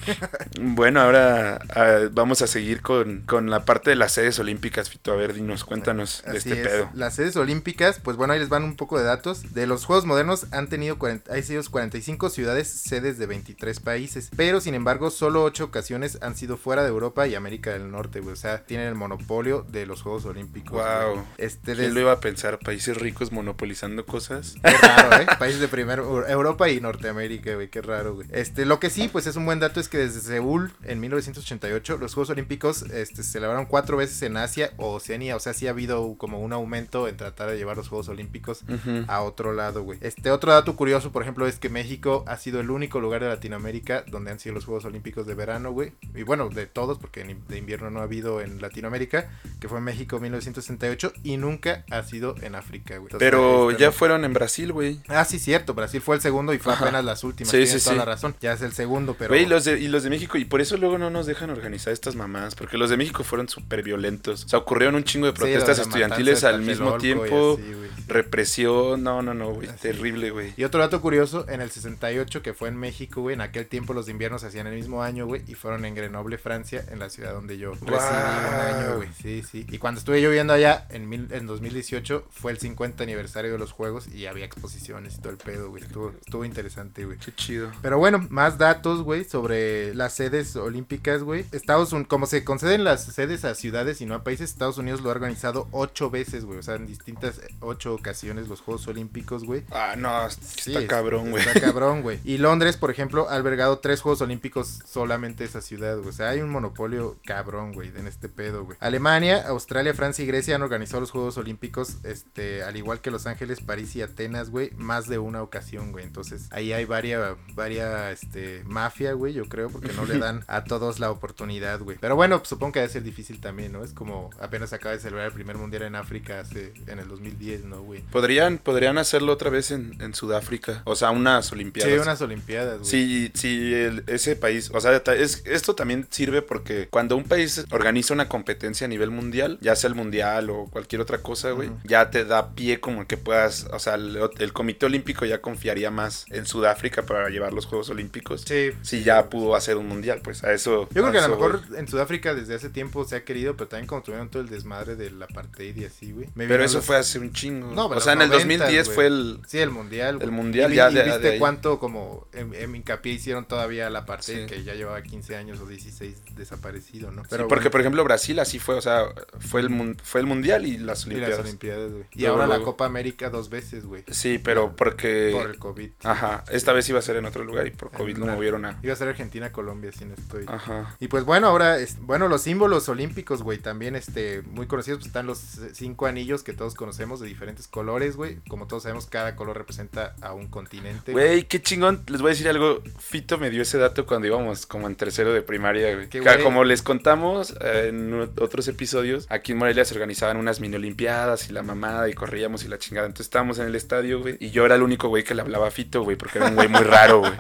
Bueno, ahora ah, vamos a seguir con, con la parte de las sedes olímpicas, Fito. A ver, dinos, cuéntanos de este es. pedo. Las sedes olímpicas, pues bueno, ahí les van un poco de datos. De los Juegos Modernos han tenido 40, hay sido 45 ciudades sedes de 23 países. Pero sin embargo, solo 8 ocasiones han sido fuera fuera de Europa y América del Norte, güey. O sea, tienen el monopolio de los Juegos Olímpicos. Wow. güey. Este, ¿Quién des- lo iba a pensar? Países ricos monopolizando cosas. Qué raro, ¿eh? (laughs) Países de primero, Europa y Norteamérica, güey, qué raro, güey. Este, lo que sí, pues es un buen dato es que desde Seúl, en 1988, los Juegos Olímpicos este, se celebraron cuatro veces en Asia o Oceanía. O sea, sí ha habido como un aumento en tratar de llevar los Juegos Olímpicos a otro lado, güey. Este otro dato curioso, por ejemplo, es que México ha sido el único lugar de Latinoamérica donde han sido los Juegos Olímpicos de verano, güey. Y bueno, de todos, porque de invierno no ha habido en Latinoamérica, que fue en México 1968 y nunca ha sido en África, güey. Pero este, ya fueron en Brasil, güey. Ah, sí, cierto. Brasil fue el segundo y fue Ajá. apenas las últimas. Sí, Tienes sí, toda sí. la razón. Ya es el segundo, pero. Güey, los de, y los de México, y por eso luego no nos dejan organizar estas mamás, porque los de México fueron súper violentos. O sea, ocurrieron un chingo de Sí, lo de protestas estudiantiles al mismo y tiempo, así, güey, sí. represión, no, no, no, güey, Así. terrible, güey. Y otro dato curioso, en el 68, que fue en México, güey, en aquel tiempo los de invierno se hacían el mismo año, güey, y fueron en Grenoble, Francia, en la ciudad donde yo residí un año, güey. Sí, sí. Y cuando estuve yo viviendo allá, en, mil, en 2018, fue el 50 aniversario de los Juegos y había exposiciones y todo el pedo, güey. Estuvo, estuvo interesante, güey. Qué chido. Pero bueno, más datos, güey, sobre las sedes olímpicas, güey. Estados Unidos, como se conceden las sedes a ciudades y no a países, Estados Unidos lo ha organizado ocho veces, güey. O sea, en distintas eh, ocho ocasiones los Juegos Olímpicos, güey. Ah, no, está es- cabrón, güey. Está cabrón, güey. Y Londres, por ejemplo, ha albergado tres Juegos Olímpicos solamente esa ciudad, güey. O sea, hay un monopolio cabrón, güey, en este pedo, güey. Alemania, Australia, Francia y Grecia han organizado los Juegos Olímpicos, este, al igual que Los Ángeles, París y Atenas, güey, más de una ocasión, güey. Entonces, ahí hay varia, varia, este, mafia, güey, yo creo, porque no le (laughs) dan a todos la oportunidad, güey. Pero bueno, pues, supongo que debe ser difícil también, ¿no? Es como apenas acaba de celebrar el primer mundial en África hace, en el 2010, ¿no, güey? Podrían, podrían hacerlo otra vez en, en Sudáfrica. O sea, unas Olimpiadas. Sí, unas Olimpiadas, güey. Sí, sí, el- ese país, o sea, es, esto también sirve porque cuando un país organiza una competencia a nivel mundial, ya sea el mundial o cualquier otra cosa, güey, ya te da pie como que puedas, o sea, el, el Comité Olímpico ya confiaría más en Sudáfrica para llevar los Juegos Olímpicos. Sí. Si ya pudo hacer un mundial, pues a eso. Yo creo que a lo mejor voy. en Sudáfrica desde hace tiempo se ha querido, pero también como tuvieron todo el desmadre del apartheid y así, güey. Pero eso los- fue hace un chingo. No, o sea, en el 90s, 2010 güey. fue el. Sí, el mundial. El mundial y, ya y de- viste de cuánto como en, en hincapié hicieron todavía la parte Sí. que ya llevaba 15 años o 16 desaparecido, ¿no? Sí, porque, bueno, por ejemplo, Brasil así fue, o sea, fue el, fue el mundial y las y Olimpiadas. las Olimpiadas, güey. Y Luego, ahora la. Copa América dos veces, güey. Sí, pero porque. Por el COVID. Ajá, esta vez iba a ser en otro lugar y por En COVID lo una- movieron a. Iba a ser Argentina, Colombia, si no estoy. Ajá. Y pues bueno, ahora, es- bueno, los símbolos olímpicos, güey, también este, muy conocidos, pues están los cinco anillos que todos conocemos de diferentes colores, güey. Como todos sabemos, cada color representa a un continente. Güey, qué chingón. Les voy a decir algo. Fito me dio ese dato cuando íbamos como en tercero de primaria, güey. Güey. Como les contamos eh, en otros episodios, aquí en Morelia se organizaban unas mini olimpiadas y la mamada y corríamos y la chingada. Entonces estábamos en el estadio, güey. Y yo era el único güey que le hablaba a Fito, güey, porque era un güey muy raro, güey.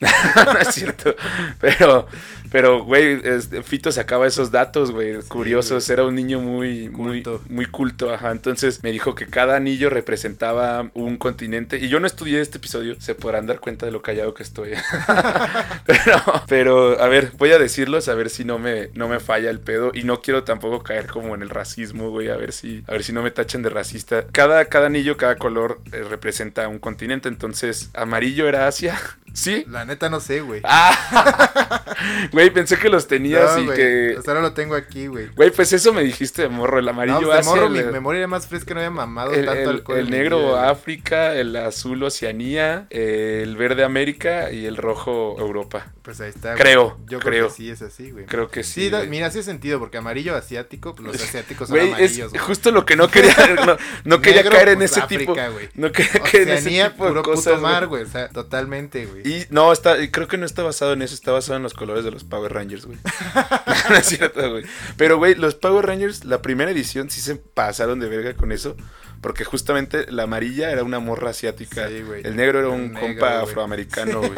(laughs) no es cierto. Pero, pero, güey, Fito sacaba esos datos, güey, curiosos. güey. Era un niño muy, muy, muy culto, ajá. Entonces me dijo que cada anillo representaba un continente. Y yo no estudié este episodio, se podrán dar cuenta de lo callado que estoy. (laughs) (laughs) pero, pero, a ver, voy a decirlos, a ver si no me, no me falla el pedo. Y no quiero tampoco caer como en el racismo, güey, a ver si, a ver si no me tachen de racista. Cada, cada anillo, cada color eh, representa un continente. Entonces, amarillo era Asia. (laughs) ¿Sí? La neta no sé, güey. Ah, güey, pensé que los tenías No, y güey, que. Hasta ahora lo tengo aquí, güey. Güey, pues eso me dijiste de morro, el amarillo No, de morro, el, mi memoria era más fresca, no había mamado el- tanto el- alcohol el negro güey. África, el azul Oceanía, el verde América y el rojo Europa. Pues ahí está. güey. Creo, Yo creo creo. que sí es así, güey. Creo que sí. Sí, da- güey. mira, hace sentido, porque amarillo asiático, pues, los (laughs) asiáticos son Güey, es amarillos, güey. justo lo que no quería, (laughs) no, no quería Negro, caer en pues, ese África, tipo. güey. No quería caer en ese Oceanía, tipo de puro cosas. puto mar, güey. güey. O sea, totalmente, güey. Y no, está, creo que no está basado en eso, está basado en los colores de los Power Rangers, güey. (laughs) no es cierto, güey. Pero, güey, los Power Rangers, la primera edición sí se pasaron de verga con eso. Porque justamente la amarilla era una morra asiática. Sí, güey. el negro era un negro, compa güey. afroamericano, güey.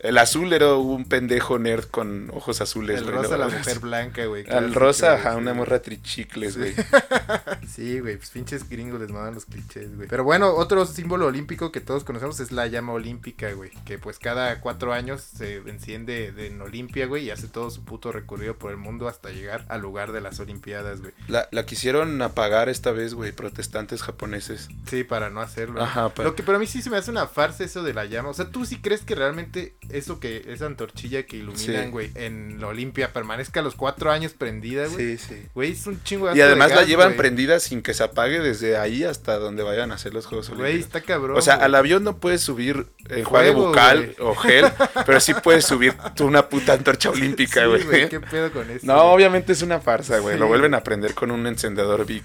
El azul era un pendejo nerd con ojos azules, El güey. rosa, ¿no? la mujer blanca, güey. Al rosa, ajá, una morra trichicles, Sí. güey. (laughs) Sí, güey, pues pinches gringos les mandan los clichés, güey. Pero bueno, otro símbolo olímpico que todos conocemos es la llama olímpica, güey. Que pues cada cuatro años se enciende de- en Olimpia, güey, y hace todo su puto recorrido por el mundo hasta llegar al lugar de las Olimpiadas, güey. La, la quisieron apagar esta vez, güey, protestantes japoneses. Sí, para no hacerlo. Ajá, para- Lo que para mí sí se me hace una farsa eso de la llama. O sea, ¿tú sí crees que realmente eso que, esa antorchilla que iluminan, Sí. güey, en la Olimpia permanezca los cuatro años prendida, güey. Sí, sí. Güey, es un chingo Y de además la llevan güey. prendida sin que se apague desde ahí hasta donde vayan a hacer los Juegos Güey, Olímpicos. está cabrón. O sea, güey. al avión no puedes subir enjuague Fuego, bucal güey. o gel, (laughs) pero sí puedes subir tú una puta antorcha (laughs) olímpica, Sí, güey. ¿Qué pedo con eso? no, güey? obviamente es una farsa, güey. Sí. Lo vuelven a prender con un encendedor Vic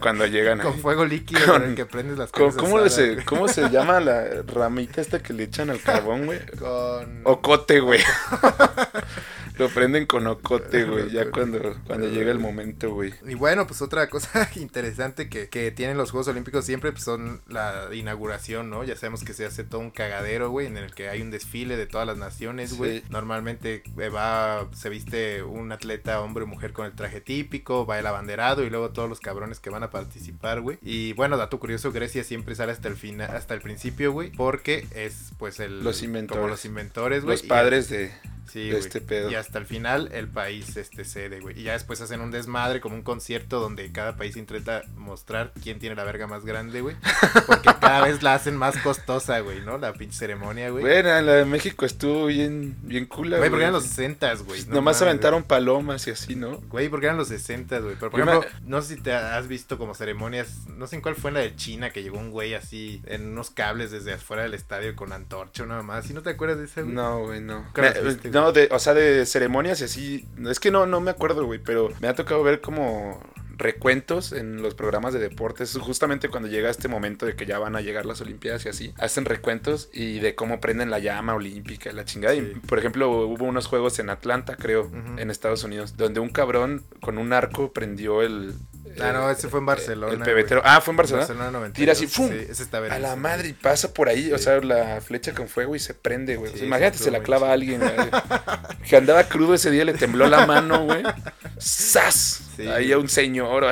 cuando llegan (laughs) Con ahí. fuego líquido Con- con el que prendes las ¿Cómo, cosas cómo asadas, se. ¿Cómo se (laughs) llama la ramita esta que le echan al carbón, güey? Con... Ocote, güey. Lo prenden con ocote, güey, ya cuando, cuando llega el momento, güey. Y bueno, pues otra cosa (laughs) interesante que, que tienen los Juegos Olímpicos siempre pues son la inauguración, ¿no? Ya sabemos que se hace todo un cagadero, güey, en el que hay un desfile de todas las naciones, güey. Sí. Normalmente eh, va, se viste un atleta, hombre o mujer con el traje típico, va el abanderado y luego todos los cabrones que van a participar, güey. Y bueno, dato curioso, Grecia siempre sale hasta el final, hasta el principio, güey, porque es pues el... Los inventores. Como los inventores, güey. Los padres de... Sí, de güey. este pedo. Y hasta el final el país este cede, güey. Y ya después hacen un desmadre como un concierto donde cada país intenta mostrar quién tiene la verga más grande, güey. Porque cada vez la hacen más costosa, güey, ¿no? La pinche ceremonia, güey. Bueno, la de México estuvo bien, bien cula, Güey, güey. porque eran los 60, güey. no Nomás mames. aventaron palomas y así, ¿no? Güey, porque eran los 60, güey. Pero por ejemplo, no sé si te has visto como ceremonias. No sé en cuál fue la de China que llegó un güey así en unos cables desde afuera del estadio con antorcha nada más. ¿Sí no te acuerdas de ese, güey? No, güey, no. Me- viste, no, de, o sea, de ceremonias y así. Es que no, no me acuerdo, güey, pero me ha tocado ver como recuentos en los programas de deportes, justamente cuando llega este momento de que ya van a llegar las Olimpiadas y así, hacen recuentos y de cómo prenden la llama olímpica, y la chingada. Sí. Y, por ejemplo, hubo unos juegos en Atlanta, creo, en Estados Unidos, donde un cabrón con un arco prendió el... Ah, no, eh, ese fue en Barcelona. El pebetero. Ah, fue en Barcelona. Barcelona 92. Tira así, ¡fum! Sí, ese está A la madre y pasa por ahí, o sea, la flecha con fuego y se prende, güey. O sea, Sí, imagínate, se la clava a alguien. Que andaba crudo ese día, le tembló la mano, güey. ¡Sas! Ahí a un señor,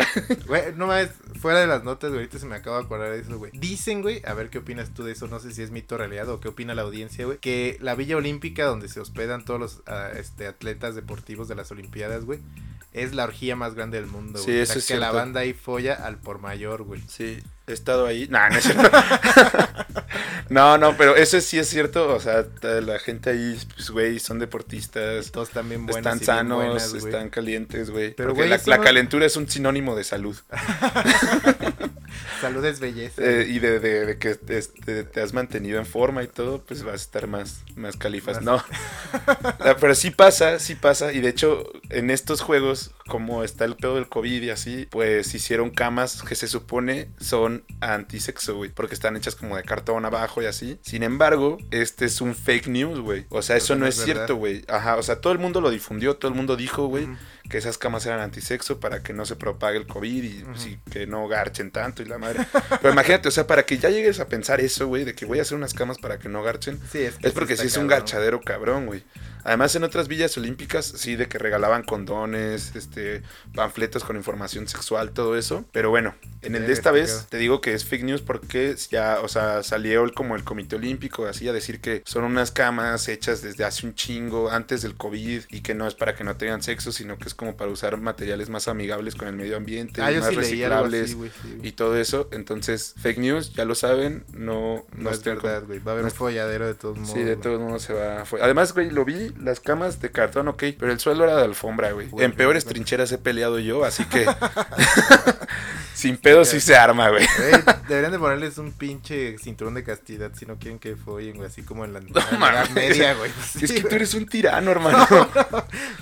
güey. No mames, fuera de las notas, güey, ahorita se me acaba de acordar de eso, güey. Dicen, güey, a ver qué opinas tú de eso, no sé si es mito realidad o qué opina la audiencia, güey, que la Villa Olímpica donde se hospedan todos los ah, este, atletas deportivos de las Olimpiadas, güey, es la orgía más grande del mundo, Sí, eso o sea, es que la cierto. banda ahí folla al por mayor, güey. Sí, he estado ahí. Nah, no es cierto. (laughs) no, no, pero eso sí es cierto. O sea, la gente ahí, pues, güey, son deportistas. Todos bien buenos. Están sanos, buenas, están calientes, güey. Pero, Porque güey, la, la calentura es un sinónimo de salud. (laughs) (laughs) (laughs) Salud es belleza. Eh, y de, de- de que este, te has mantenido en forma y todo, pues vas a estar más, más califas. No. Ah, Pero sí pasa, sí pasa. Y de hecho, en estos juegos, como está el pedo del COVID y así, pues hicieron camas que se supone son antisexo, güey. Porque están hechas como de cartón abajo y así. Sin embargo, este es un fake news, güey. O sea, eso no es verdad. cierto, güey. Ajá, o sea, todo el mundo lo difundió, todo el mundo dijo, güey. Que esas camas eran antisexo para que no se propague el COVID y sí, que no garchen tanto y la madre. Pero imagínate, o sea, para que ya llegues a pensar eso, güey, de que voy a hacer unas camas para que no garchen, Sí, es, que es porque sí es un garchadero cabrón, güey. Además, en otras villas olímpicas, sí, de que regalaban condones, este, panfletos con información sexual, todo eso. Pero bueno, en el de esta vez te digo que es fake news porque ya, o sea, salió el- como el Comité Olímpico, así a decir que son unas camas hechas desde hace un chingo, antes del COVID, y que no es para que no tengan sexo, sino que es como para usar materiales más amigables con el medio ambiente, Ah, más sí reciclables. así, sí, y todo eso, entonces fake news, ya lo saben, no, no, No es verdad, güey. Va a haber no un folladero de todos modos. Sí, de todos modos se va. fue- Además, güey, lo vi, las camas de cartón, ok, pero el suelo era de alfombra, güey. En peores trincheras he peleado yo, así que. (laughs) Sin pedo sí se arma, güey. Güey, deberían de ponerles un pinche cinturón de castidad si no quieren que follen, güey. Así como en la, en la Edad mames. media, güey. (laughs) es que tú eres un tirano, hermano.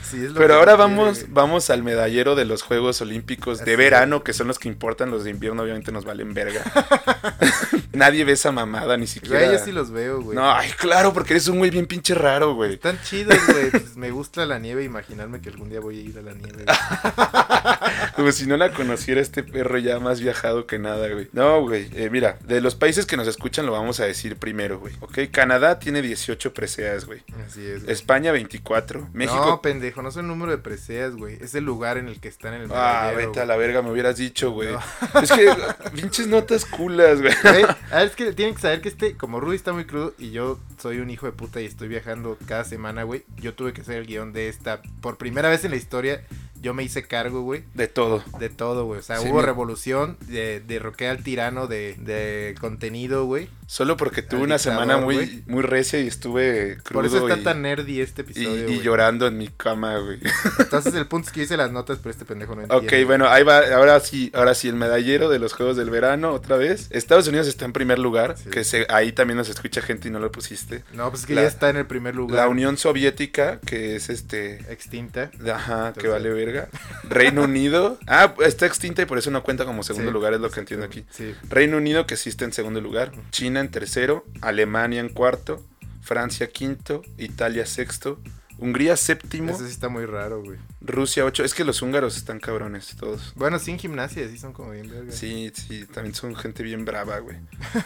Sí, es lo Pero que ahora no vamos, quiere, vamos al medallero de los Juegos Olímpicos de verano, que son los que importan, los de invierno obviamente nos valen verga. (laughs) Nadie ve esa mamada, ni siquiera. Güey, yo sí los veo, güey. No, ay, claro, porque eres un güey bien pinche raro, güey. Están chidos, güey. Pues me gusta la nieve. Imaginarme que algún día voy a ir a la nieve. (laughs) Como si no la conociera este perro ya más viajado que nada, güey. No, güey. eh, mira, de los países que nos escuchan lo vamos a decir primero, güey. Ok, Canadá tiene 18 preseas, güey. Así es. güey. España 24. México... No, pendejo, no es el número de preseas, güey. Es el lugar en el que están en el Ah, vete a la verga, me hubieras dicho, güey. No. Es que pinches notas culas, güey. Güey, a ver, es que tienen que saber que este, como Rudy está muy crudo y yo soy un hijo de puta y estoy viajando cada semana, güey. Yo tuve que hacer el guion de esta. Por primera vez en la historia, yo me hice cargo, güey, De todo. de todo, güey. O sea, Sí, hubo revolución, de, derroqué al tirano de, de contenido, güey. Solo porque tuve una semana muy, muy recia y estuve crudo Por eso está y, tan nerdy este episodio. y llorando en mi cama, güey. Entonces el (laughs) punto es que hice las notas, pero este pendejo no entiende. Ok, bueno, ahí va, ahora sí, ahora sí, el medallero de los Juegos del Verano, otra vez. Estados Unidos está en primer lugar, Sí. que se, ahí también nos escucha gente y no lo pusiste. No, pues es que La- ya está en el primer lugar. La Unión Soviética, que es este... extinta. Ajá, que vale verga. (laughs) Reino Unido. Ah, está extinta y por eso no cuenta como segundo Sí, lugar, es lo que entiendo aquí. Sí. Reino Unido, que sí está en segundo lugar. China en tercero. Alemania en cuarto. Francia quinto. Italia sexto. Hungría séptimo. Eso sí está muy raro, güey. Rusia ocho. Es que los húngaros están cabrones todos. Bueno, sin gimnasia, sí son como bien vergas. Sí, sí, también son gente bien brava, güey.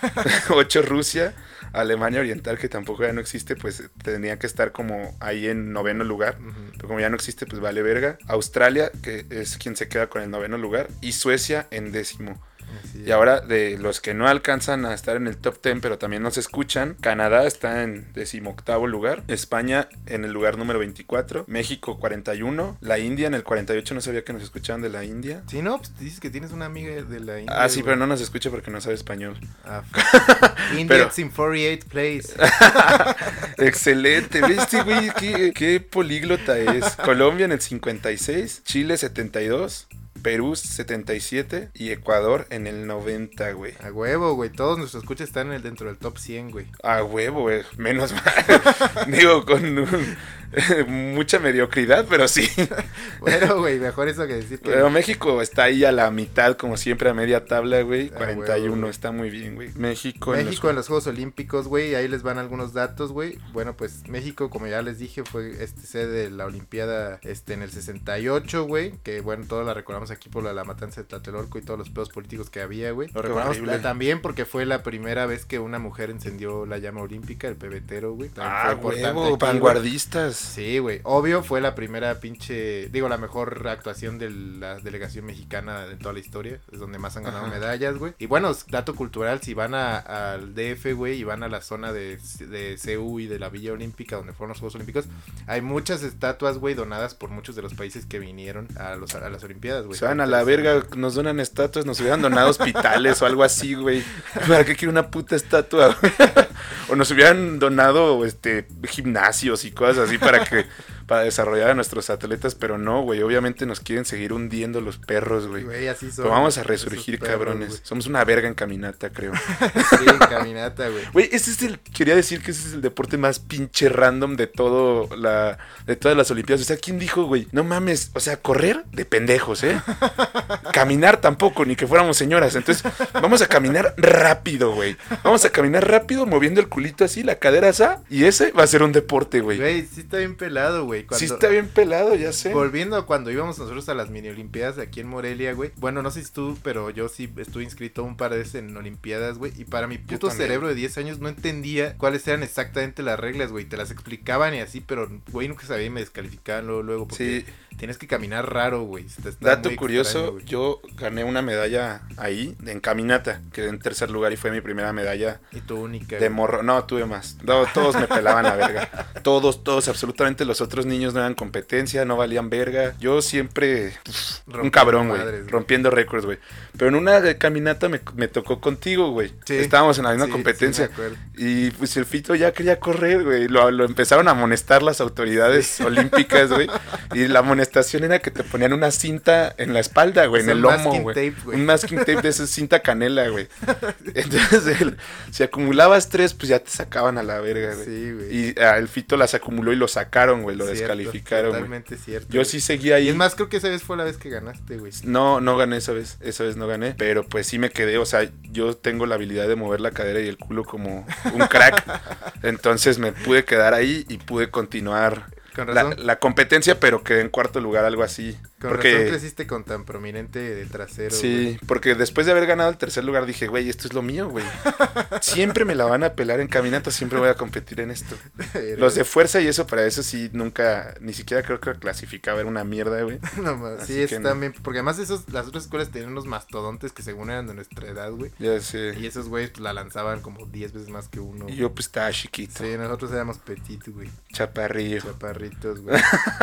(laughs) 8 Rusia, Alemania Oriental, que tampoco ya no existe, pues tendría que estar como ahí en noveno lugar. Pero como ya no existe, pues vale verga. Australia, que es quien se queda con el noveno lugar. Y Suecia en décimo. Y ahora, de los que no alcanzan a estar en el top 10, pero también nos escuchan, Canadá está en decimoctavo lugar, España en el lugar número 24, México 41, la India en el 48, no sabía que nos escuchaban de la India. Sí, no, pues dices que tienes una amiga de la India. Ah, sí, pero no nos escucha porque no sabe español. Ah, (laughs) India in 48 place. (laughs) Excelente, ¿viste, güey? ¿Qué, qué políglota es. Colombia en el 56, Chile 72, Perú 77 y Ecuador en el 90, güey. A huevo, güey. Todos nuestros escuchas están en el, dentro del top 100, güey. A huevo, güey. Menos mal. (laughs) Digo, con un- (laughs) mucha mediocridad, pero sí. (laughs) Bueno, güey, mejor eso que decir que. Pero México está ahí a la mitad, como siempre, a media tabla, güey. Ah, 41, huevo, güey. está muy bien, güey. México, en los- México en los Juegos Olímpicos, güey, ahí les van algunos datos, güey. Bueno, pues México, como ya les dije, fue este sede de la Olimpiada este en el 68, güey, que bueno, todos la recordamos aquí por la, la matanza de Tlatelolco y todos los pedos políticos que había, güey. Lo recordamos también porque fue la primera vez que una mujer encendió la llama olímpica, el pebetero, güey. También Ah, güey. vanguardistas. Sí, güey. Obvio fue la primera pinche, digo, la mejor actuación de la delegación mexicana de toda la historia. Es donde más han ganado Ajá. medallas, güey. Y bueno, dato cultural, si van a- al DF, güey, y van a la zona de, de CU y de la Villa Olímpica, donde fueron los Juegos Olímpicos, hay muchas estatuas, güey, donadas por muchos de los países que vinieron a, los, a las Olimpiadas, güey. Se van a la verga, nos donan estatuas, nos hubieran donado hospitales o algo así, güey. ¿Para qué quiero una puta estatua? (laughs) O nos hubieran donado este gimnasios y cosas así para que para desarrollar a nuestros atletas, pero no, güey, obviamente nos quieren seguir hundiendo los perros, güey. Güey, así son. Pero vamos a resurgir, perros, cabrones. Somos una verga en caminata, creo. (laughs) Sí, caminata, güey. Güey, ese es el. Quería decir que ese es el deporte más pinche random de todo la. de todas las Olimpiadas. O sea, ¿quién dijo, güey? No mames. O sea, correr de pendejos, ¿eh? (laughs) Caminar tampoco, ni que fuéramos señoras. Entonces, vamos a caminar rápido, güey. Vamos a caminar rápido, moviendo el culito así, la cadera así. Y ese va a ser un deporte, güey. Güey, sí está bien pelado, güey. Sí Cuando- está bien pelado, ya sé. Volviendo a cuando íbamos nosotros a las mini olimpiadas aquí en Morelia, güey. Bueno, no sé si tú, pero yo sí estuve inscrito un par de veces en olimpiadas, güey. Y para mi puto cerebro de 10 años no entendía cuáles eran exactamente las reglas, güey. Te las explicaban y así, pero, güey, nunca sabía y me descalificaban luego, luego. Porque Sí. Tienes que caminar raro, güey. Dato curioso, extraño, yo gané una medalla ahí en caminata, quedé en tercer lugar y fue mi primera medalla Y tu única. de morro. No, tuve más. No, todos me pelaban a verga. (laughs) Todos, todos, absolutamente los otros niños no eran competencia, no valían verga. Yo siempre pff, un cabrón, güey, rompiendo récords, güey. Pero en una caminata me, me tocó contigo, güey. Sí. Estábamos en la misma Sí, competencia. sí. Y pues el Fito ya quería correr, güey. Lo, lo empezaron a amonestar las autoridades olímpicas, güey. (laughs) Y la amonestación era que te ponían una cinta en la espalda, güey, en el el lomo, masking güey. tape, güey. Un masking tape de esa cinta canela, güey. (laughs) Entonces, el- si acumulabas tres, pues ya te sacaban a la verga, güey. Sí, güey. Y ah, el Fito las acumuló y lo sacaron, güey. Lo Cierto, descalificaron. Totalmente cierto. Yo sí seguía ahí. Y es más, creo que esa vez fue la vez que ganaste, güey. No, no gané esa vez, esa vez no gané, pero pues sí me quedé, o sea, yo tengo la habilidad de mover la cadera y el culo como un crack, (laughs) entonces me pude quedar ahí y pude continuar Con la, razón, la competencia, pero quedé en cuarto lugar, algo así. Con porque, razón creciste con tan prominente de trasero. güey. Sí, porque después de haber ganado el tercer lugar dije, güey, esto es lo mío, güey. (laughs) Siempre me la van a pelar en caminata, siempre voy a competir en esto. Los de fuerza y eso, para eso sí, nunca, ni siquiera creo que clasificaba, era una mierda, güey. (laughs) No, más, sí, es no. también. Porque además esos, las otras escuelas tenían unos mastodontes que según eran de nuestra edad, güey. Ya sé. Y esos güeyes pues, la lanzaban como 10 veces más que uno. Y yo pues estaba chiquito, Sí, nosotros éramos petit, güey. chaparrillo. Chaparritos, (laughs) güey.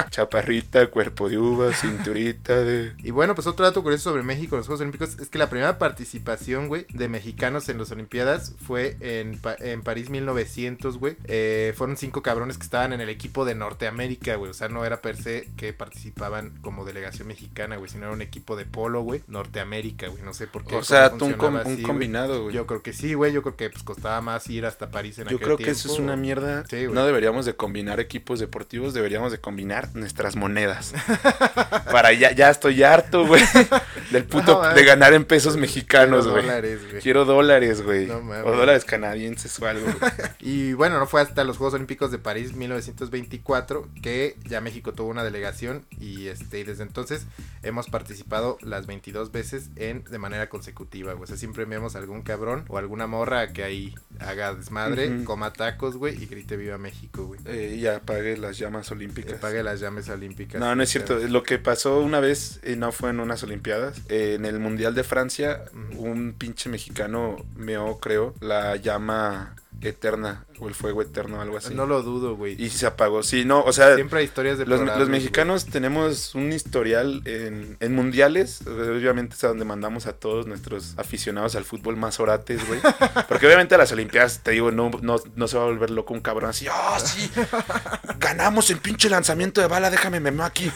Chaparrita, cuerpo de uva, cintura de... Y bueno, pues otro dato curioso sobre México en los Juegos Olímpicos es que la primera participación, güey, de mexicanos en las Olimpiadas fue en, Pa- en París 1900, güey. Eh, fueron cinco cabrones que estaban en el equipo de Norteamérica, güey. O sea, no era per se que participaban como delegación mexicana, güey, sino era un equipo de polo, güey, Norteamérica, güey. No sé por qué. O sea, un, com- un combinado, güey. Yo creo que sí, güey. Yo creo que pues costaba más ir hasta París en Yo aquel creo que eso es una mierda. Sí, güey. no deberíamos de combinar equipos deportivos, deberíamos de combinar nuestras monedas. (laughs) Para ya, ya estoy harto, güey, (laughs) del puto No, de ganar en pesos mexicanos, güey. dólares, güey. Quiero dólares, güey. No o dólares canadienses o algo. güey. (laughs) Y bueno, no fue hasta los Juegos Olímpicos de París 1924 que ya México tuvo una delegación y este y desde entonces hemos participado las 22 veces en de manera consecutiva, güey. O sea, siempre vemos algún cabrón o alguna morra que ahí haga desmadre, coma tacos, güey, y grite viva México, güey. Eh, y apague las llamas olímpicas. pague las llamas olímpicas. No, no es cierto. Lo que pasó una vez, eh, no fue en unas Olimpiadas, en el Mundial de Francia, un pinche mexicano meó, creo, la llama eterna o el fuego eterno, algo así. No lo dudo, güey. Y se apagó. Sí, no, o sea, Siempre hay historias de los, los mexicanos tenemos un historial en, en mundiales. Obviamente es a donde mandamos a todos nuestros aficionados al fútbol más orates, güey. (laughs) Porque obviamente a las Olimpiadas, te digo, no, no, no se va a volver loco un cabrón así. ¡Oh, (laughs) sí! Ganamos en pinche lanzamiento de bala, déjame me meo aquí.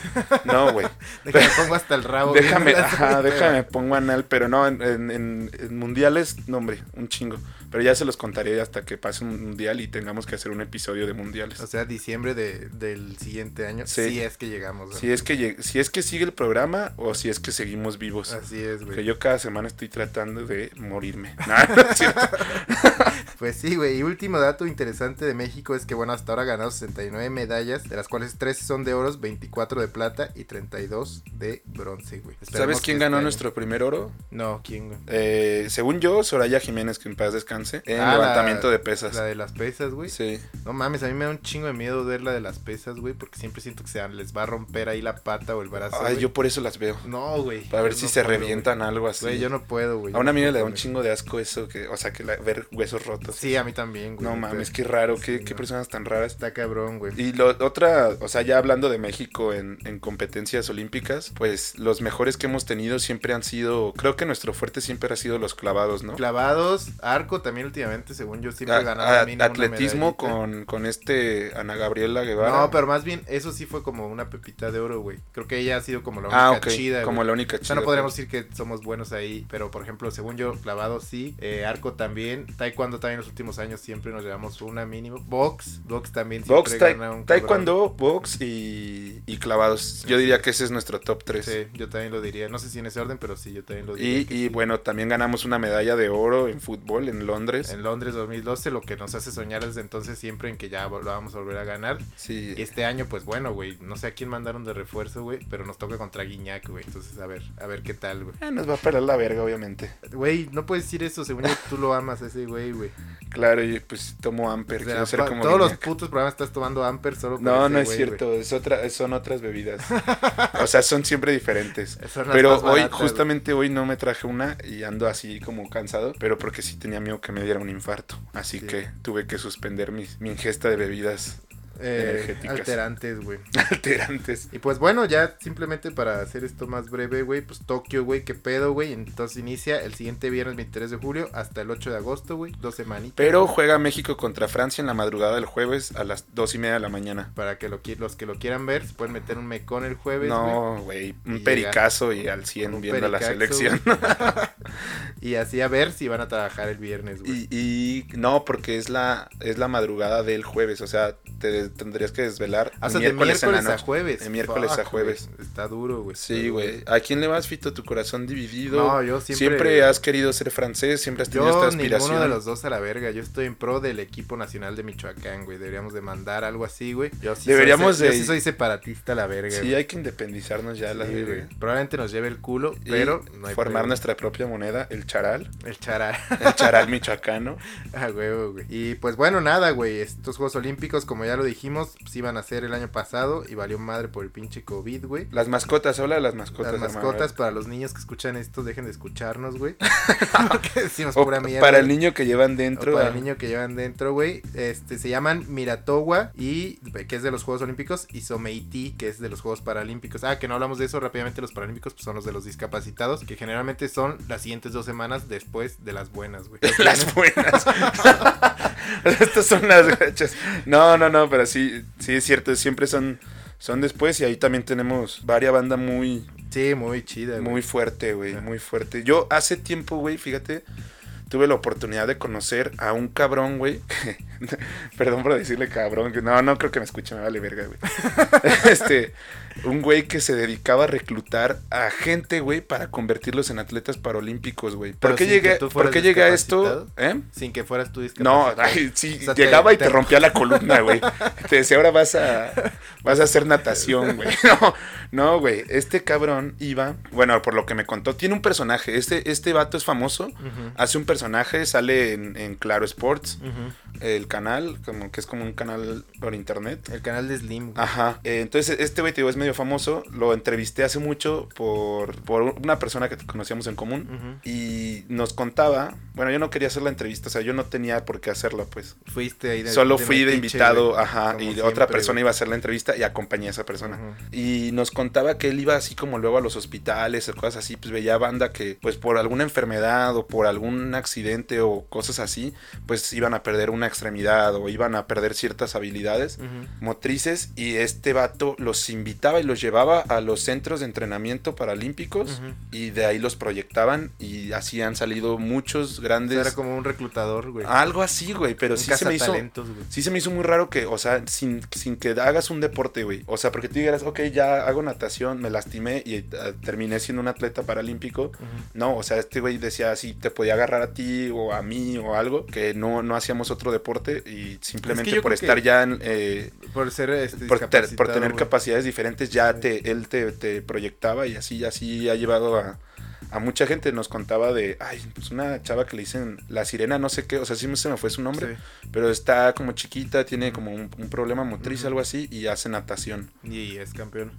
No, güey. (laughs) Déjame pongo hasta el rabo. Déjame, ajá, déjame pongo anal, pero no, en, en- en- mundiales, no, hombre, un chingo. Pero ya se los contaré hasta que pase un mundial y tengamos que hacer un episodio de mundiales. O sea, diciembre de, del siguiente año. Sí. Si es que llegamos. Si es que lleg- si es que sigue el programa o si es que seguimos vivos. Así es, Que güey. yo cada semana estoy tratando de morirme. (laughs) No, no. (laughs) Pues sí, güey. Y último dato interesante de México es que, bueno, hasta ahora ha ganado 69 medallas, de las cuales 13 son de oros, 24 de plata y 32 de bronce, güey. ¿Sabes que quién este ganó nuestro primer oro? No, ¿quién, güey? Eh, según yo, Soraya Jiménez, que en paz descanse, en Ah, la- levantamiento de pesas. La de las pesas, güey. Sí. No mames, a mí me da un chingo de miedo ver la de las pesas, güey, porque siempre siento que se les va a romper ahí la pata o el brazo. Ay, güey. yo por eso las veo. No, güey. Para ver si no se puedo, revientan algo así. Güey, yo no puedo, güey. A una amiga le da un chingo de asco eso, que, o sea, que la- ver huesos rotos. Sí, a mí también, güey. no mames, qué raro, qué, sí, qué no. personas tan raras. Está cabrón, güey. Y lo, otra, o sea, ya hablando de México en, en competencias olímpicas, pues los mejores que hemos tenido siempre han sido, creo que nuestro fuerte siempre ha sido los clavados, ¿no? Clavados, arco también últimamente, según yo, siempre A- ganaba a- una atletismo con, con este Ana Gabriela Guevara. No, pero más bien, eso sí fue como una pepita de oro, güey. Creo que ella ha sido como la única ah, ok, chida, como güey. la única O chida. sea, no podríamos decir que somos buenos ahí, pero por ejemplo, según yo, clavado sí, eh, arco también, taekwondo también en los últimos años siempre nos llevamos una mínimo, box, box también Box, siempre tai- gana un taekwondo, box y, y clavados. Yo diría que ese es nuestro top 3. Sí, yo también lo diría, no sé si en ese orden, pero sí, yo también lo diría. Y, y sí. bueno, también ganamos una medalla de oro en fútbol en Londres. En Londres 2012, lo que nos hace soñar desde entonces siempre en que ya lo vamos a volver a ganar. Sí. Y este año, pues bueno, güey, no sé a quién mandaron de refuerzo, güey, pero nos toca contra Guiñac, güey. Entonces, a ver, a ver qué tal, güey. Eh, nos va a parar la verga, obviamente. Güey, no puedes decir eso, según yo, tú lo amas a ese güey, güey. Claro, y pues tomo Amper. O sea, quiero ser como todos los putos programas estás tomando Amper solo por No, ese no es güey, cierto, es otra, son otras bebidas. (laughs) o sea, son siempre diferentes. Son Pero hoy, baratas, justamente hoy no me traje una y ando así como cansado, pero porque sí tenía miedo que me diera un infarto. Así Sí. que tuve que suspender mi, mi ingesta de bebidas. Eh, alterantes, güey. (laughs) alterantes. Y pues bueno, ya simplemente para hacer esto más breve, güey, pues Tokio, güey, qué pedo, güey. Entonces inicia el siguiente viernes 23 de julio hasta el 8 de agosto, güey, dos semanitas. Pero juega México contra Francia en la madrugada del jueves a las dos y media de la mañana. Para que lo, los que lo quieran ver, se pueden meter un mecón el jueves. No, güey, un pericazo y al 100 Un viendo la pericazo, selección. (laughs) Y así a ver si van a trabajar el viernes, güey. Y, y no, porque es la, es la madrugada del jueves, o sea, te tendrías que desvelar o sea, miércoles, de la miércoles a noche. jueves. De miércoles a jueves. Está duro, güey. Sí, güey. ¿A quién le vas, Fito, tu corazón dividido? No, yo siempre. siempre... has querido ser francés, siempre has tenido Yo esta aspiración. ninguno de los dos a la verga. Yo estoy en pro del equipo nacional de Michoacán, güey. Deberíamos de mandar algo así, güey. Yo sí Deberíamos soy, de- Yo sí soy separatista a la verga. Sí, hay que independizarnos ya, la Sí, verga. güey. Probablemente nos lleve el culo, Y pero no hay formar nuestra propia moneda el charal. El charal. El charal (laughs) michoacano. ah, huevo, güey. Y pues bueno, nada, güey. Estos Juegos Olímpicos, como ya lo dijimos, pues iban a ser el año pasado y valió madre por el pinche COVID, güey. Las mascotas, habla de las mascotas. Las mascotas, para los niños que escuchan esto, dejen de escucharnos, güey. (laughs) (laughs) Porque decimos O pura mierda. para el niño que llevan O dentro. para ah, el niño que llevan dentro, güey. Este, se llaman Miratowa y que es de los Juegos Olímpicos y Someiti, que es de los Juegos Paralímpicos. Ah, que no hablamos de eso rápidamente, los Paralímpicos pues, son los de los discapacitados, que generalmente son las siguientes dos semanas después de las buenas, güey. (laughs) Las buenas. Estas son las gachas. No, no, no, pero sí, sí es cierto, siempre son, son después y ahí también tenemos varias banda muy, Sí, muy chida, muy fuerte, güey, muy fuerte. Yo hace tiempo, güey, fíjate, tuve la oportunidad de conocer a un cabrón, güey. (laughs) Perdón por decirle cabrón, que no, no creo que me escuche, me vale verga, güey. (laughs) este, un güey que se dedicaba a reclutar a gente, güey, para convertirlos en atletas paralímpicos, güey. ¿Por qué llegué, que tú ¿por fueras qué llegué a esto? ¿Eh? Sin que fueras tú No, ay, sí, O sea, te- llegaba y te, te- rompía la columna, güey. Te decía, ahora vas a, vas a hacer natación, güey. (laughs) No, no, güey. Este cabrón iba, bueno, por lo que me contó, tiene un personaje. Este, este vato es famoso. Hace un personaje, sale en, en Claro Sports, el canal, como que es como un canal por internet. El canal de Slim. güey. Ajá. Eh, entonces, este güey, te digo, es medio famoso. Lo entrevisté hace mucho por, por una persona que conocíamos en común. Ujú. Y nos contaba, bueno, yo no quería hacer la entrevista, o sea, yo no tenía por qué hacerla, pues. Fuiste ahí de Solo fui de invitado, ajá, y siempre, otra persona güey. iba a hacer la entrevista y acompañé a esa persona. Ujú. Y nos contaba que él iba así como luego a los hospitales o cosas así, pues veía banda que pues por alguna enfermedad o por algún accidente o cosas así, pues iban a perder una extremidad o iban a perder ciertas habilidades motrices y este vato los invitaba y los llevaba a los centros de entrenamiento paralímpicos y de ahí los proyectaban y así han salido muchos O sea, grandes... era como un reclutador, güey. Algo así, güey, pero un sí se me hizo... güey. Sí se me hizo muy raro que, o sea, sin, sin que hagas un deporte, güey. O sea, porque tú dijeras, ok, ya hago natación, me lastimé y eh, terminé siendo un atleta paralímpico. No, o sea, este güey decía si te podía agarrar a ti o a mí o algo, que no, no hacíamos otro deporte y simplemente por estar ya en, eh, Por ser este, por, ter- por discapacitado, tener capacidades diferentes, ya te, él te, te proyectaba y así, así ha llevado a, a mucha gente. Nos contaba de, ay, pues una chava que le dicen la sirena, no sé qué, o sea, sí se me fue su nombre, Sí. pero está como chiquita, tiene como un, un problema motriz, algo así, y hace natación. Y es campeón.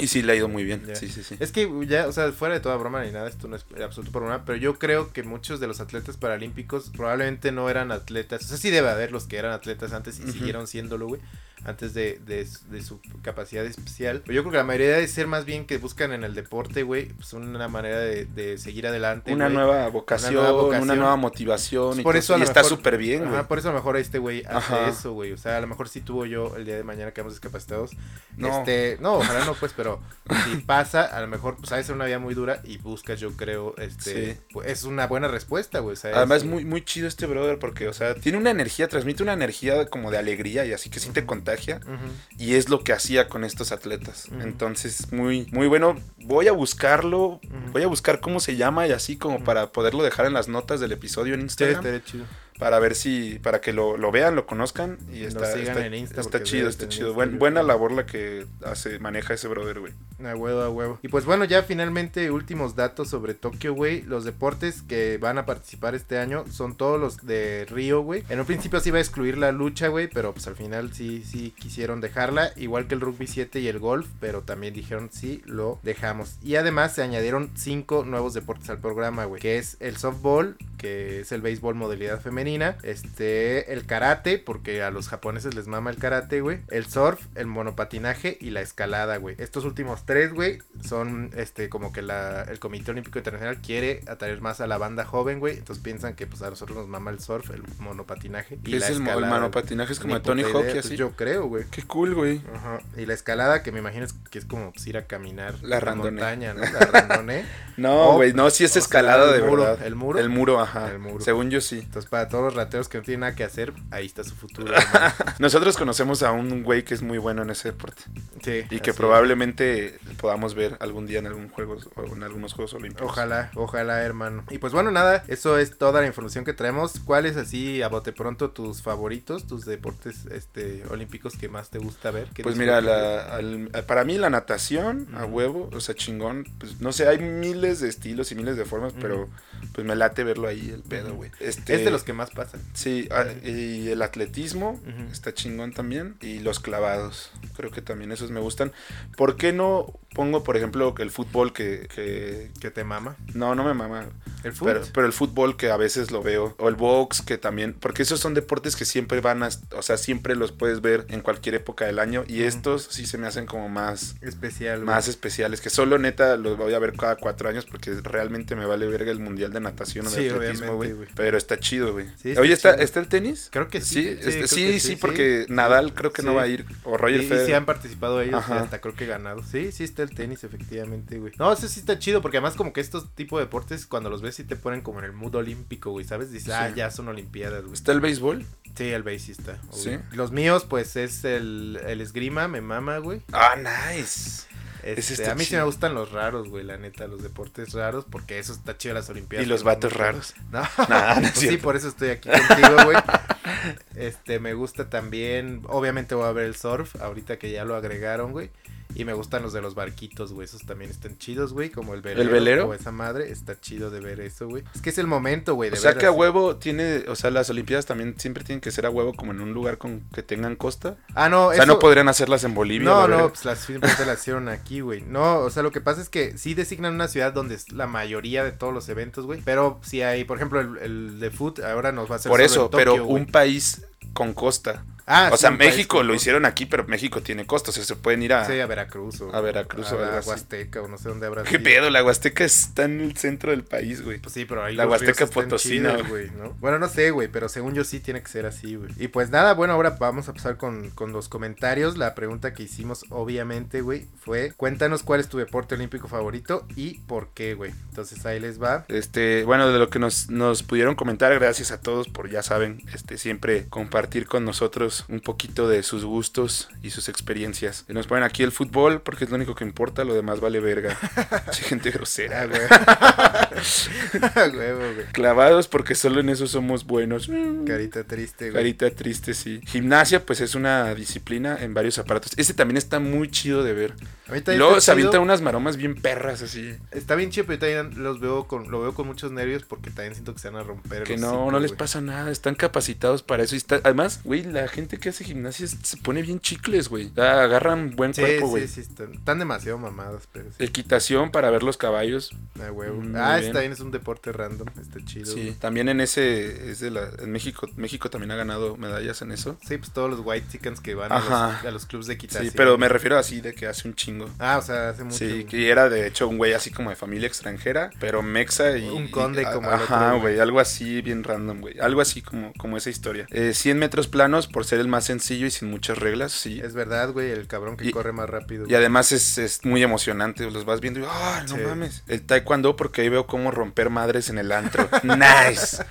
Y sí, le ha ido muy bien, sí, sí, sí. Es que ya, o sea, fuera de toda broma ni nada, esto no es absoluto broma, pero yo creo que muchos de los atletas paralímpicos probablemente no eran atletas. O sea, sí debe haber los que eran atletas antes y Ujú. siguieron siéndolo, güey, antes de, de, de su capacidad especial. Pero yo creo que la mayoría debe ser más bien que buscan en el deporte, güey, pues una manera de, de seguir adelante. Una nueva, vocación, nueva una nueva motivación. Por eso a y está súper bien, güey. Por eso a lo mejor este güey hace Ajá. eso, güey. O sea, a lo mejor si tuvo yo el día de mañana quedamos discapacitados. No. Este, no, ojalá no, pues, pero si pasa, a lo mejor, pues, de ser una vida muy dura y buscas, yo creo, este, Sí. pues, es una buena respuesta, güey. Además, es- muy, muy chido este brother porque, o sea, tiene una energía, transmite una energía como de alegría y así que sí te. Contagia. Y es lo que hacía con estos atletas. Entonces, muy, muy bueno. Voy a buscarlo. Voy a buscar cómo se llama y así como para poderlo dejar en las notas del episodio en Sí, Instagram. estaría chido. Para ver si, para que lo, lo vean, lo conozcan. Y está, sigan está, en Insta, está chido, está chido. Buen- buena labor la que hace, maneja ese brother, güey. A huevo, a huevo. Y pues bueno, ya finalmente últimos datos sobre Tokio, güey. Los deportes que van a participar este año son todos los de Río, güey. En un principio se iba a excluir la lucha, güey, pero pues al final sí, sí quisieron dejarla. Igual que el rugby 7 y el golf, pero también dijeron sí, lo dejamos. Y además se añadieron cinco nuevos deportes al programa, güey. Que es el softball, que es el béisbol modalidad femenina. Este, el karate, porque a los japoneses les mama el karate, güey. El surf, el monopatinaje y la escalada, güey. Estos últimos tres, güey, son este como que la, el Comité Olímpico Internacional quiere atraer más a la banda joven, güey. Entonces piensan que pues a nosotros nos mama el surf, el monopatinaje y ¿Qué la es el, el escalada. monopatinaje? Es como de Tony Hawk y así. Yo creo, güey. Qué cool, güey. Ajá. Y la escalada, que me imagino es que es como pues, ir a caminar La randoné. montaña, ¿no? La randoné. (laughs) No, güey, no, sí es escalada de muro, verdad. ¿el muro? El muro, ajá. El muro. Según yo sí. Entonces, para todos los rateros que no tienen nada que hacer, ahí está su futuro. (laughs) hermano. Nosotros conocemos a un güey que es muy bueno en ese deporte. sí. Y que probablemente podamos ver algún día en algún juego o en algunos Juegos Olímpicos. Ojalá, ojalá, hermano. Y pues bueno, nada, eso es toda la información que traemos. ¿Cuáles así, a bote pronto, tus favoritos, tus deportes este olímpicos que más te gusta ver? ¿Qué Pues mira, la- al- para mí la natación a huevo, o sea, chingón, pues no sé, hay miles de estilos y miles de formas, pero pues me late verlo ahí el pedo, güey. Este, Es de los que más pasan. Sí, ah, y el atletismo está chingón también. Y los clavados, creo que también esos me gustan. ¿Por qué no pongo, por ejemplo, el fútbol que... que- Que te mama. no, no me mama. El fútbol. Pero, pero el fútbol que a veces lo veo. O el box que también... Porque esos son deportes que siempre van a... O sea, siempre los puedes ver en cualquier época del año. Y estos sí se me hacen como más... Especial. güey. Más especiales, que solo neta los voy a ver cada cuatro años porque realmente me vale verga el mundial de natación o de Sí, atletismo, güey. Pero está chido, güey. Sí, está Oye, ¿está. ¿está el tenis? Creo que sí. Sí, este, sí, que sí, porque Nadal creo que no va a ir. O Roger Federer. sí han participado ellos Ajá. y hasta creo que ganado. Sí, sí está el tenis, efectivamente, güey. No, eso sí está chido, porque además como que estos tipos de deportes, cuando los ves, sí te ponen como en el mood olímpico, güey, ¿sabes? Dices, ah, ya son olimpiadas, güey. ¿Está el béisbol? Sí, el sí está. Los míos, pues, es el, el esgrima, me mama, güey. Ah, nice. Este, a mí sí me gustan los raros, güey, la neta, los deportes raros, porque eso está chido las ¿Y olimpiadas. los que son vatos raros? (laughs) No, (laughs) Nah, no es Pues sí, por eso estoy aquí contigo, güey. Este, me gusta también, obviamente voy a ver el surf, ahorita que ya lo agregaron, güey. Y me gustan los de los barquitos, güey. Esos también están chidos, güey. Como el velero. velero? O esa madre. Está chido de ver eso, güey. Es que es el momento, güey. O sea ver que a huevo tiene. O sea, las Olimpiadas también siempre tienen que ser a huevo como en un lugar con que tengan costa. Ah, no, O sea, eso- no podrían hacerlas en Bolivia. No, no, pues las simplemente las hicieron aquí, güey. No, o sea, lo que pasa es que sí designan una ciudad donde es la mayoría de todos los eventos, güey. Pero si hay, por ejemplo, el, el de foot, ahora nos va a hacer Por eso, Tokio, pero un país con costa. Ah, o sí, sea, México lo hicieron aquí, pero México tiene costa. O sea, se pueden ir a. Sí, a Veracruz o A Veracruz o a algo la. Huasteca o no sé dónde habrá ¿Qué pedo? La Huasteca está en el centro del país, güey. Pues sí, pero ahí La Huasteca Potosina, güey, ¿no? Bueno, no sé, güey, pero según yo sí tiene que ser así, güey. Y pues nada, bueno, ahora vamos a pasar con, con los comentarios. La pregunta que hicimos, obviamente, güey, fue, cuéntanos cuál es tu deporte olímpico favorito y por qué, güey. Entonces ahí les va. Este, bueno, de lo que nos, nos pudieron comentar, gracias a todos por, ya saben, este, siempre compartir con nosotros un poquito de sus gustos y sus experiencias. Y nos ponen aquí el fútbol porque es lo único que importa, lo demás vale verga. (laughs) Gente grosera. Güey. Huevo, güey. Clavados porque solo en eso somos buenos. Carita triste, güey. Carita triste, sí. Gimnasia, pues es una disciplina en varios aparatos. Este también está muy chido de ver. Ahorita Y luego se avientan unas maromas bien perras así. Está bien chido, pero yo también los veo con, lo veo con muchos nervios porque también siento que se van a romper. Que no, no les güey. pasa nada, están capacitados para eso. Y está, además, güey, la gente que hace gimnasia se pone bien chicles, güey. Agarran buen Sí, cuerpo, sí, güey. sí, están, están demasiado mamadas, pero sí. Equitación para ver los caballos. Ah, huevo. Muy ah, bien. este también es un deporte random, está chido. Sí, también en ese, es de la, en México, México también ha ganado medallas en eso. Sí, pues todos los white chickens que van a los, a los clubs de equitación. Sí, pero me refiero así de que hace un chingo. Ah, o sea, hace mucho. Sí, que era de hecho un güey así como de familia extranjera, pero mexa y... Un conde y- como el Ajá, güey, algo así bien random, güey. Algo así como, como esa historia. Eh, 100 metros planos por ser el más sencillo y sin muchas reglas, sí. Es verdad, güey, el cabrón que Y- corre más rápido. Y güey. además es, es muy emocionante, los vas viendo y ¡ah, no Sí. mames! El taekwondo porque ahí veo cómo romper madres en el antro. (laughs) ¡Nice!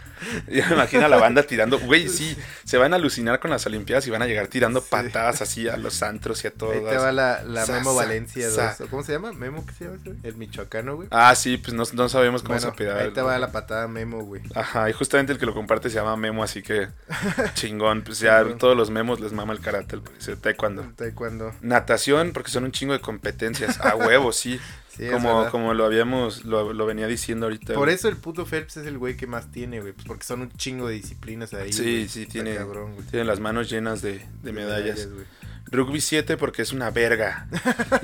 Ya me imagino a la banda tirando, güey, sí, se van a alucinar con las olimpiadas y van a llegar tirando Sí. patadas así a los antros y a todas. Ahí te va la, la Sa, Memo sa, Valencia sa. 2. ¿o ¿Cómo se llama? ¿Memo qué se llama ese güey? El michoacano, güey. Ah, sí, pues no, no sabemos cómo bueno, se pida. ahí te va la patada Memo, güey. Ajá, y justamente el que lo comparte se llama Memo, así que (laughs) chingón. Pues ya todos los memos les mama el karate, el el taekwondo. Taekwondo. Natación, porque son un chingo de competencias. A huevo, sí. (laughs) Como, como lo habíamos, lo, lo venía diciendo ahorita. Por güey. eso el puto Phelps es el güey que más tiene, güey. Pues porque son un chingo de disciplinas ahí. Sí, güey. sí, tiene, cabrón, güey. tiene las manos llenas de, de medallas. güey. Rugby 7 porque es una verga.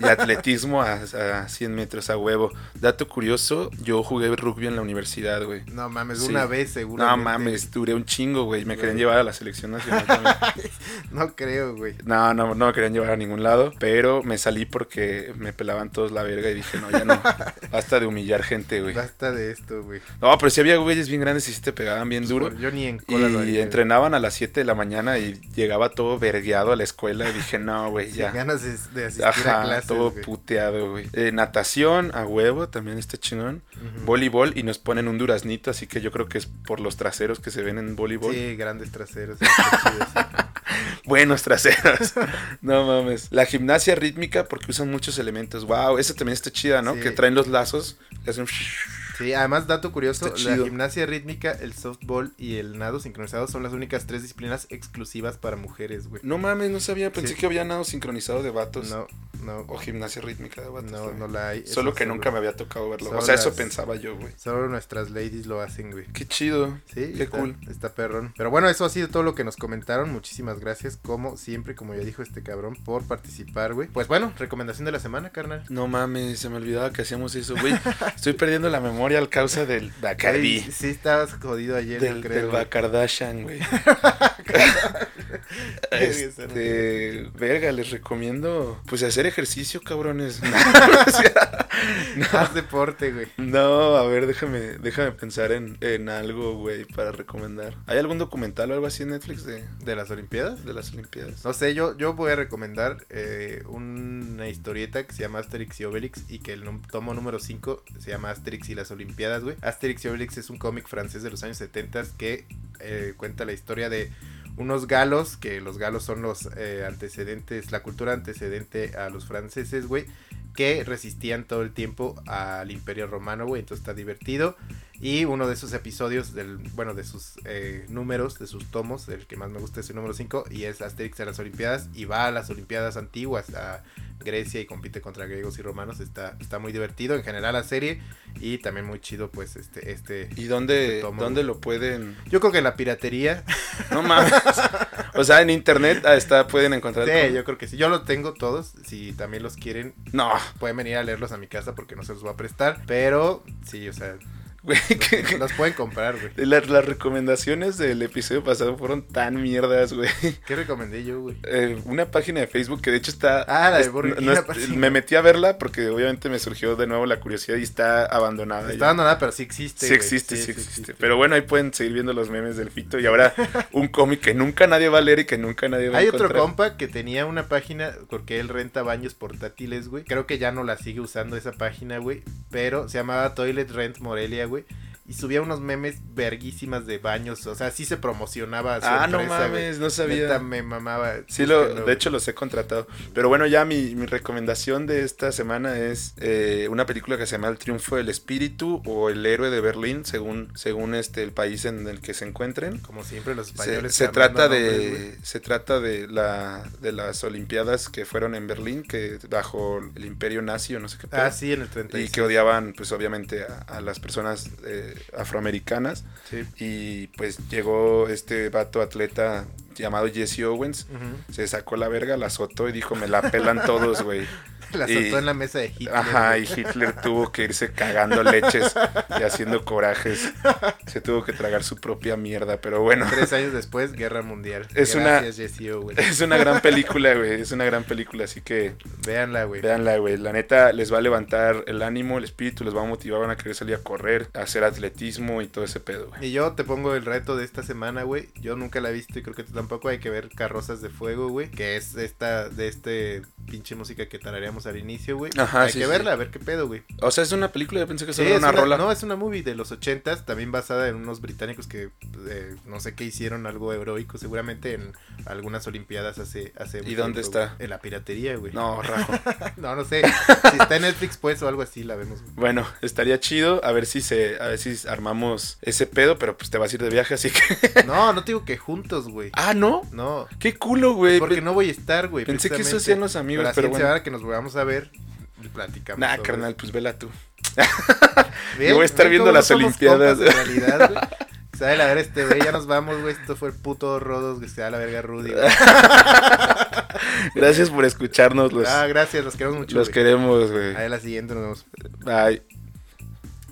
Y atletismo a, a 100 metros a huevo. Dato curioso, yo jugué rugby en la universidad, güey. No mames, Sí. una vez seguro. No mames, duré un chingo, güey. Me querían llevar a la selección nacional también. (laughs) No creo, güey. No, no, no me querían llevar a ningún lado, pero me salí porque me pelaban todos la verga y dije, no, ya no. Basta de humillar gente, güey. Basta de esto, güey. No, pero sí había güeyes bien grandes y sí te pegaban bien duro. Yo ni en cola lo Y haría. entrenaban a las 7 de la mañana y llegaba todo vergueado a la escuela y dije, no, güey, Sin ya. ganas de, de asistir a Ajá, clases, todo puteado, güey. Eh, natación a huevo, también está chingón. Voleibol y nos ponen un duraznito, así que yo creo que es por los traseros que se ven en voleibol. Sí, grandes traseros. (laughs) Buenos traseros. (laughs) No mames. La gimnasia rítmica porque usan muchos elementos. Wow, esa también está chida, ¿no? Sí. Que traen los lazos. y hacen Sí, además, dato curioso, la gimnasia rítmica, el softball y el nado sincronizado son las únicas tres disciplinas exclusivas para mujeres, güey. No mames, no sabía. Pensé Sí. que había nado sincronizado de vatos. No, no, O gimnasia rítmica de vatos. no, también. no la hay. Solo que nunca me había tocado verlo. O sea, eso pensaba yo, güey. Solo nuestras ladies lo hacen, güey. Qué chido. Sí, Qué está, cool. Está perrón. Pero bueno, eso ha sido todo lo que nos comentaron. Muchísimas gracias, como siempre, como ya dijo este cabrón, por participar, güey. Pues bueno, recomendación de la semana, carnal. No mames, se me olvidaba que hacíamos eso, güey. (laughs) Estoy perdiendo la memoria al causa del Bacardi. sí, estabas jodido ayer, Del, creo. del güey. (laughs) Bacardashian, güey. este, verga, les recomiendo pues hacer ejercicio, cabrones. (laughs) (laughs) O sea, Haz deporte, güey. no, a ver, déjame, déjame pensar en, en algo, güey, para recomendar. ¿Hay algún documental o algo así en Netflix de, ¿De las Olimpiadas? de las Olimpiadas? No sé, yo, yo voy a recomendar eh, una historieta que se llama Asterix y Obelix y que el tomo número 5 se llama Asterix y las Olimpiadas, güey. Asterix y Obelix es un cómic francés de los años 70 que eh, cuenta la historia de unos galos, que los galos son los eh, antecedentes, la cultura antecedente a los franceses, güey, que resistían todo el tiempo al imperio romano, güey, entonces está divertido. Y uno de esos episodios, del, bueno, de sus eh, números, de sus tomos, el que más me gusta es el número 5, y es Asterix a las Olimpiadas, y va a las Olimpiadas antiguas, a Grecia, y compite contra griegos y romanos, está, está muy divertido en general la serie, y también muy chido, pues, este, este... ¿Y dónde, Este dónde lo pueden? Yo creo que la piratería, No mames. o sea, en internet ah, está, pueden encontrar. sí, yo creo que sí, yo los tengo todos, si también los quieren, No, pueden venir a leerlos a mi casa porque no se los voy a prestar, pero sí, o sea, los pueden comprar, güey. Las, las recomendaciones del episodio pasado fueron tan mierdas, güey. ¿Qué recomendé yo, güey? Eh, una página de Facebook que de hecho está... Ah, la de Burger no me metí a verla porque obviamente me surgió de nuevo la curiosidad y está abandonada. Está ya. abandonada, pero sí existe. Sí existe, sí, existe. Pero bueno, ahí pueden seguir viendo los memes del Fito y ahora (laughs) un cómic que nunca nadie va a leer y que nunca nadie va a Hay otro compa que tenía una página porque él renta baños portátiles, güey. Creo que ya no la sigue usando esa página, güey. Pero se llamaba Toilet Rent Morelia, güey. anyway. Y subía unos memes verguísimas de baños. O sea, sí se promocionaba. a su Ah, no empresa, mames, no sabía. Neta, me mamaba. Sí, lo, de hecho los he contratado. Pero bueno, ya mi, mi recomendación de esta semana es eh, una película que se llama El Triunfo del Espíritu o El Héroe de Berlín, según, según este el país en el que se encuentren. Como siempre, los españoles. se trata de se trata de la de las olimpiadas que fueron en Berlín que bajo el imperio nazi o no sé qué Ah, sí, en el 36. y que odiaban pues obviamente a, a las personas eh, afroamericanas Sí. y pues llegó este vato atleta llamado Jesse Owens se sacó la verga, la azotó y dijo, me la pelan todos, güey. (laughs) (laughs) La Y- soltó en la mesa de Hitler. Ajá, y. Hitler tuvo que irse cagando leches y haciendo corajes. (laughs) Se tuvo que tragar su propia mierda, pero bueno. Tres años después, Guerra Mundial. Es una- Jesse Owens. Es una gran película, güey. Es una gran película, así que Véanla, güey. véanla, güey. La neta les va a levantar el ánimo, el espíritu, les va a motivar, van a querer salir a correr, a hacer atletismo y todo ese pedo, güey. Y yo te pongo el reto de esta semana, güey. Yo nunca la he visto y creo que tú tampoco. Hay que ver Carrozas de Fuego, güey. Que es esta, de este pinche música que tarareamos al inicio, güey. Ajá, Hay sí, que sí. verla, a ver qué pedo, güey. O sea, es una película, yo pensé que Sí, solo era una una- rola. No, es una movie de los ochentas, también basada en unos británicos que eh, no sé qué hicieron, algo heroico, seguramente en algunas olimpiadas hace... hace ¿Y dónde tiempo, está? güey. En la piratería, güey. No, rajo. (laughs) no, no sé. si está en Netflix, pues, o algo así, la vemos. güey. Bueno, estaría chido a ver si se, a ver si armamos ese pedo, pero pues te vas a ir de viaje, así que. (laughs) No, no te digo que juntos, güey. ah, no. No, Qué culo, güey. porque Pe- no voy a estar, güey. Pensé que eso hacían los amigos, pero siguiente bueno. semana que nos vamos a ver, platicamos. Nah, sobre carnal, pues vela tú. (laughs) Ven, yo voy a estar viendo las Olimpiadas. compas en realidad, güey. (laughs) Sabe la ver este, güey, ya nos vamos, güey. Esto fue el puto Rodos, que se da la verga Rudy. güey. (laughs) Gracias por escucharnos. Los, Ah, gracias, los queremos mucho. los güey. queremos, güey. Ahí a la siguiente nos vemos. Bye.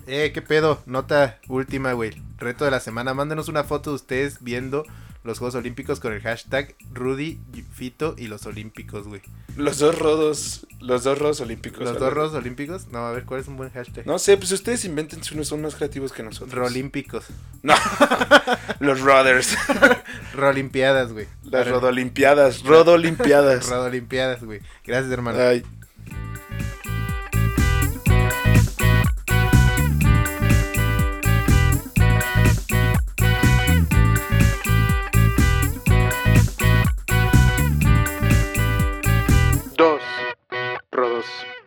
Eh, qué pedo. Nota última, güey. Reto de la semana. Mándenos una foto de ustedes viendo los Juegos Olímpicos con el hashtag Rudy, Fito y los Olímpicos, güey. Los dos rodos, los dos rodos olímpicos. ¿Los dos Rodos Olímpicos? No, a ver, ¿cuál es un buen hashtag? No sé, pues ustedes inventen unos son más creativos que nosotros. Rolímpicos. No. (laughs) los Roders. (laughs) Rolimpiadas, güey. Las Rodolimpiadas. Rodolimpiadas. (laughs) Rodolimpiadas, güey. Gracias, hermano. Ay.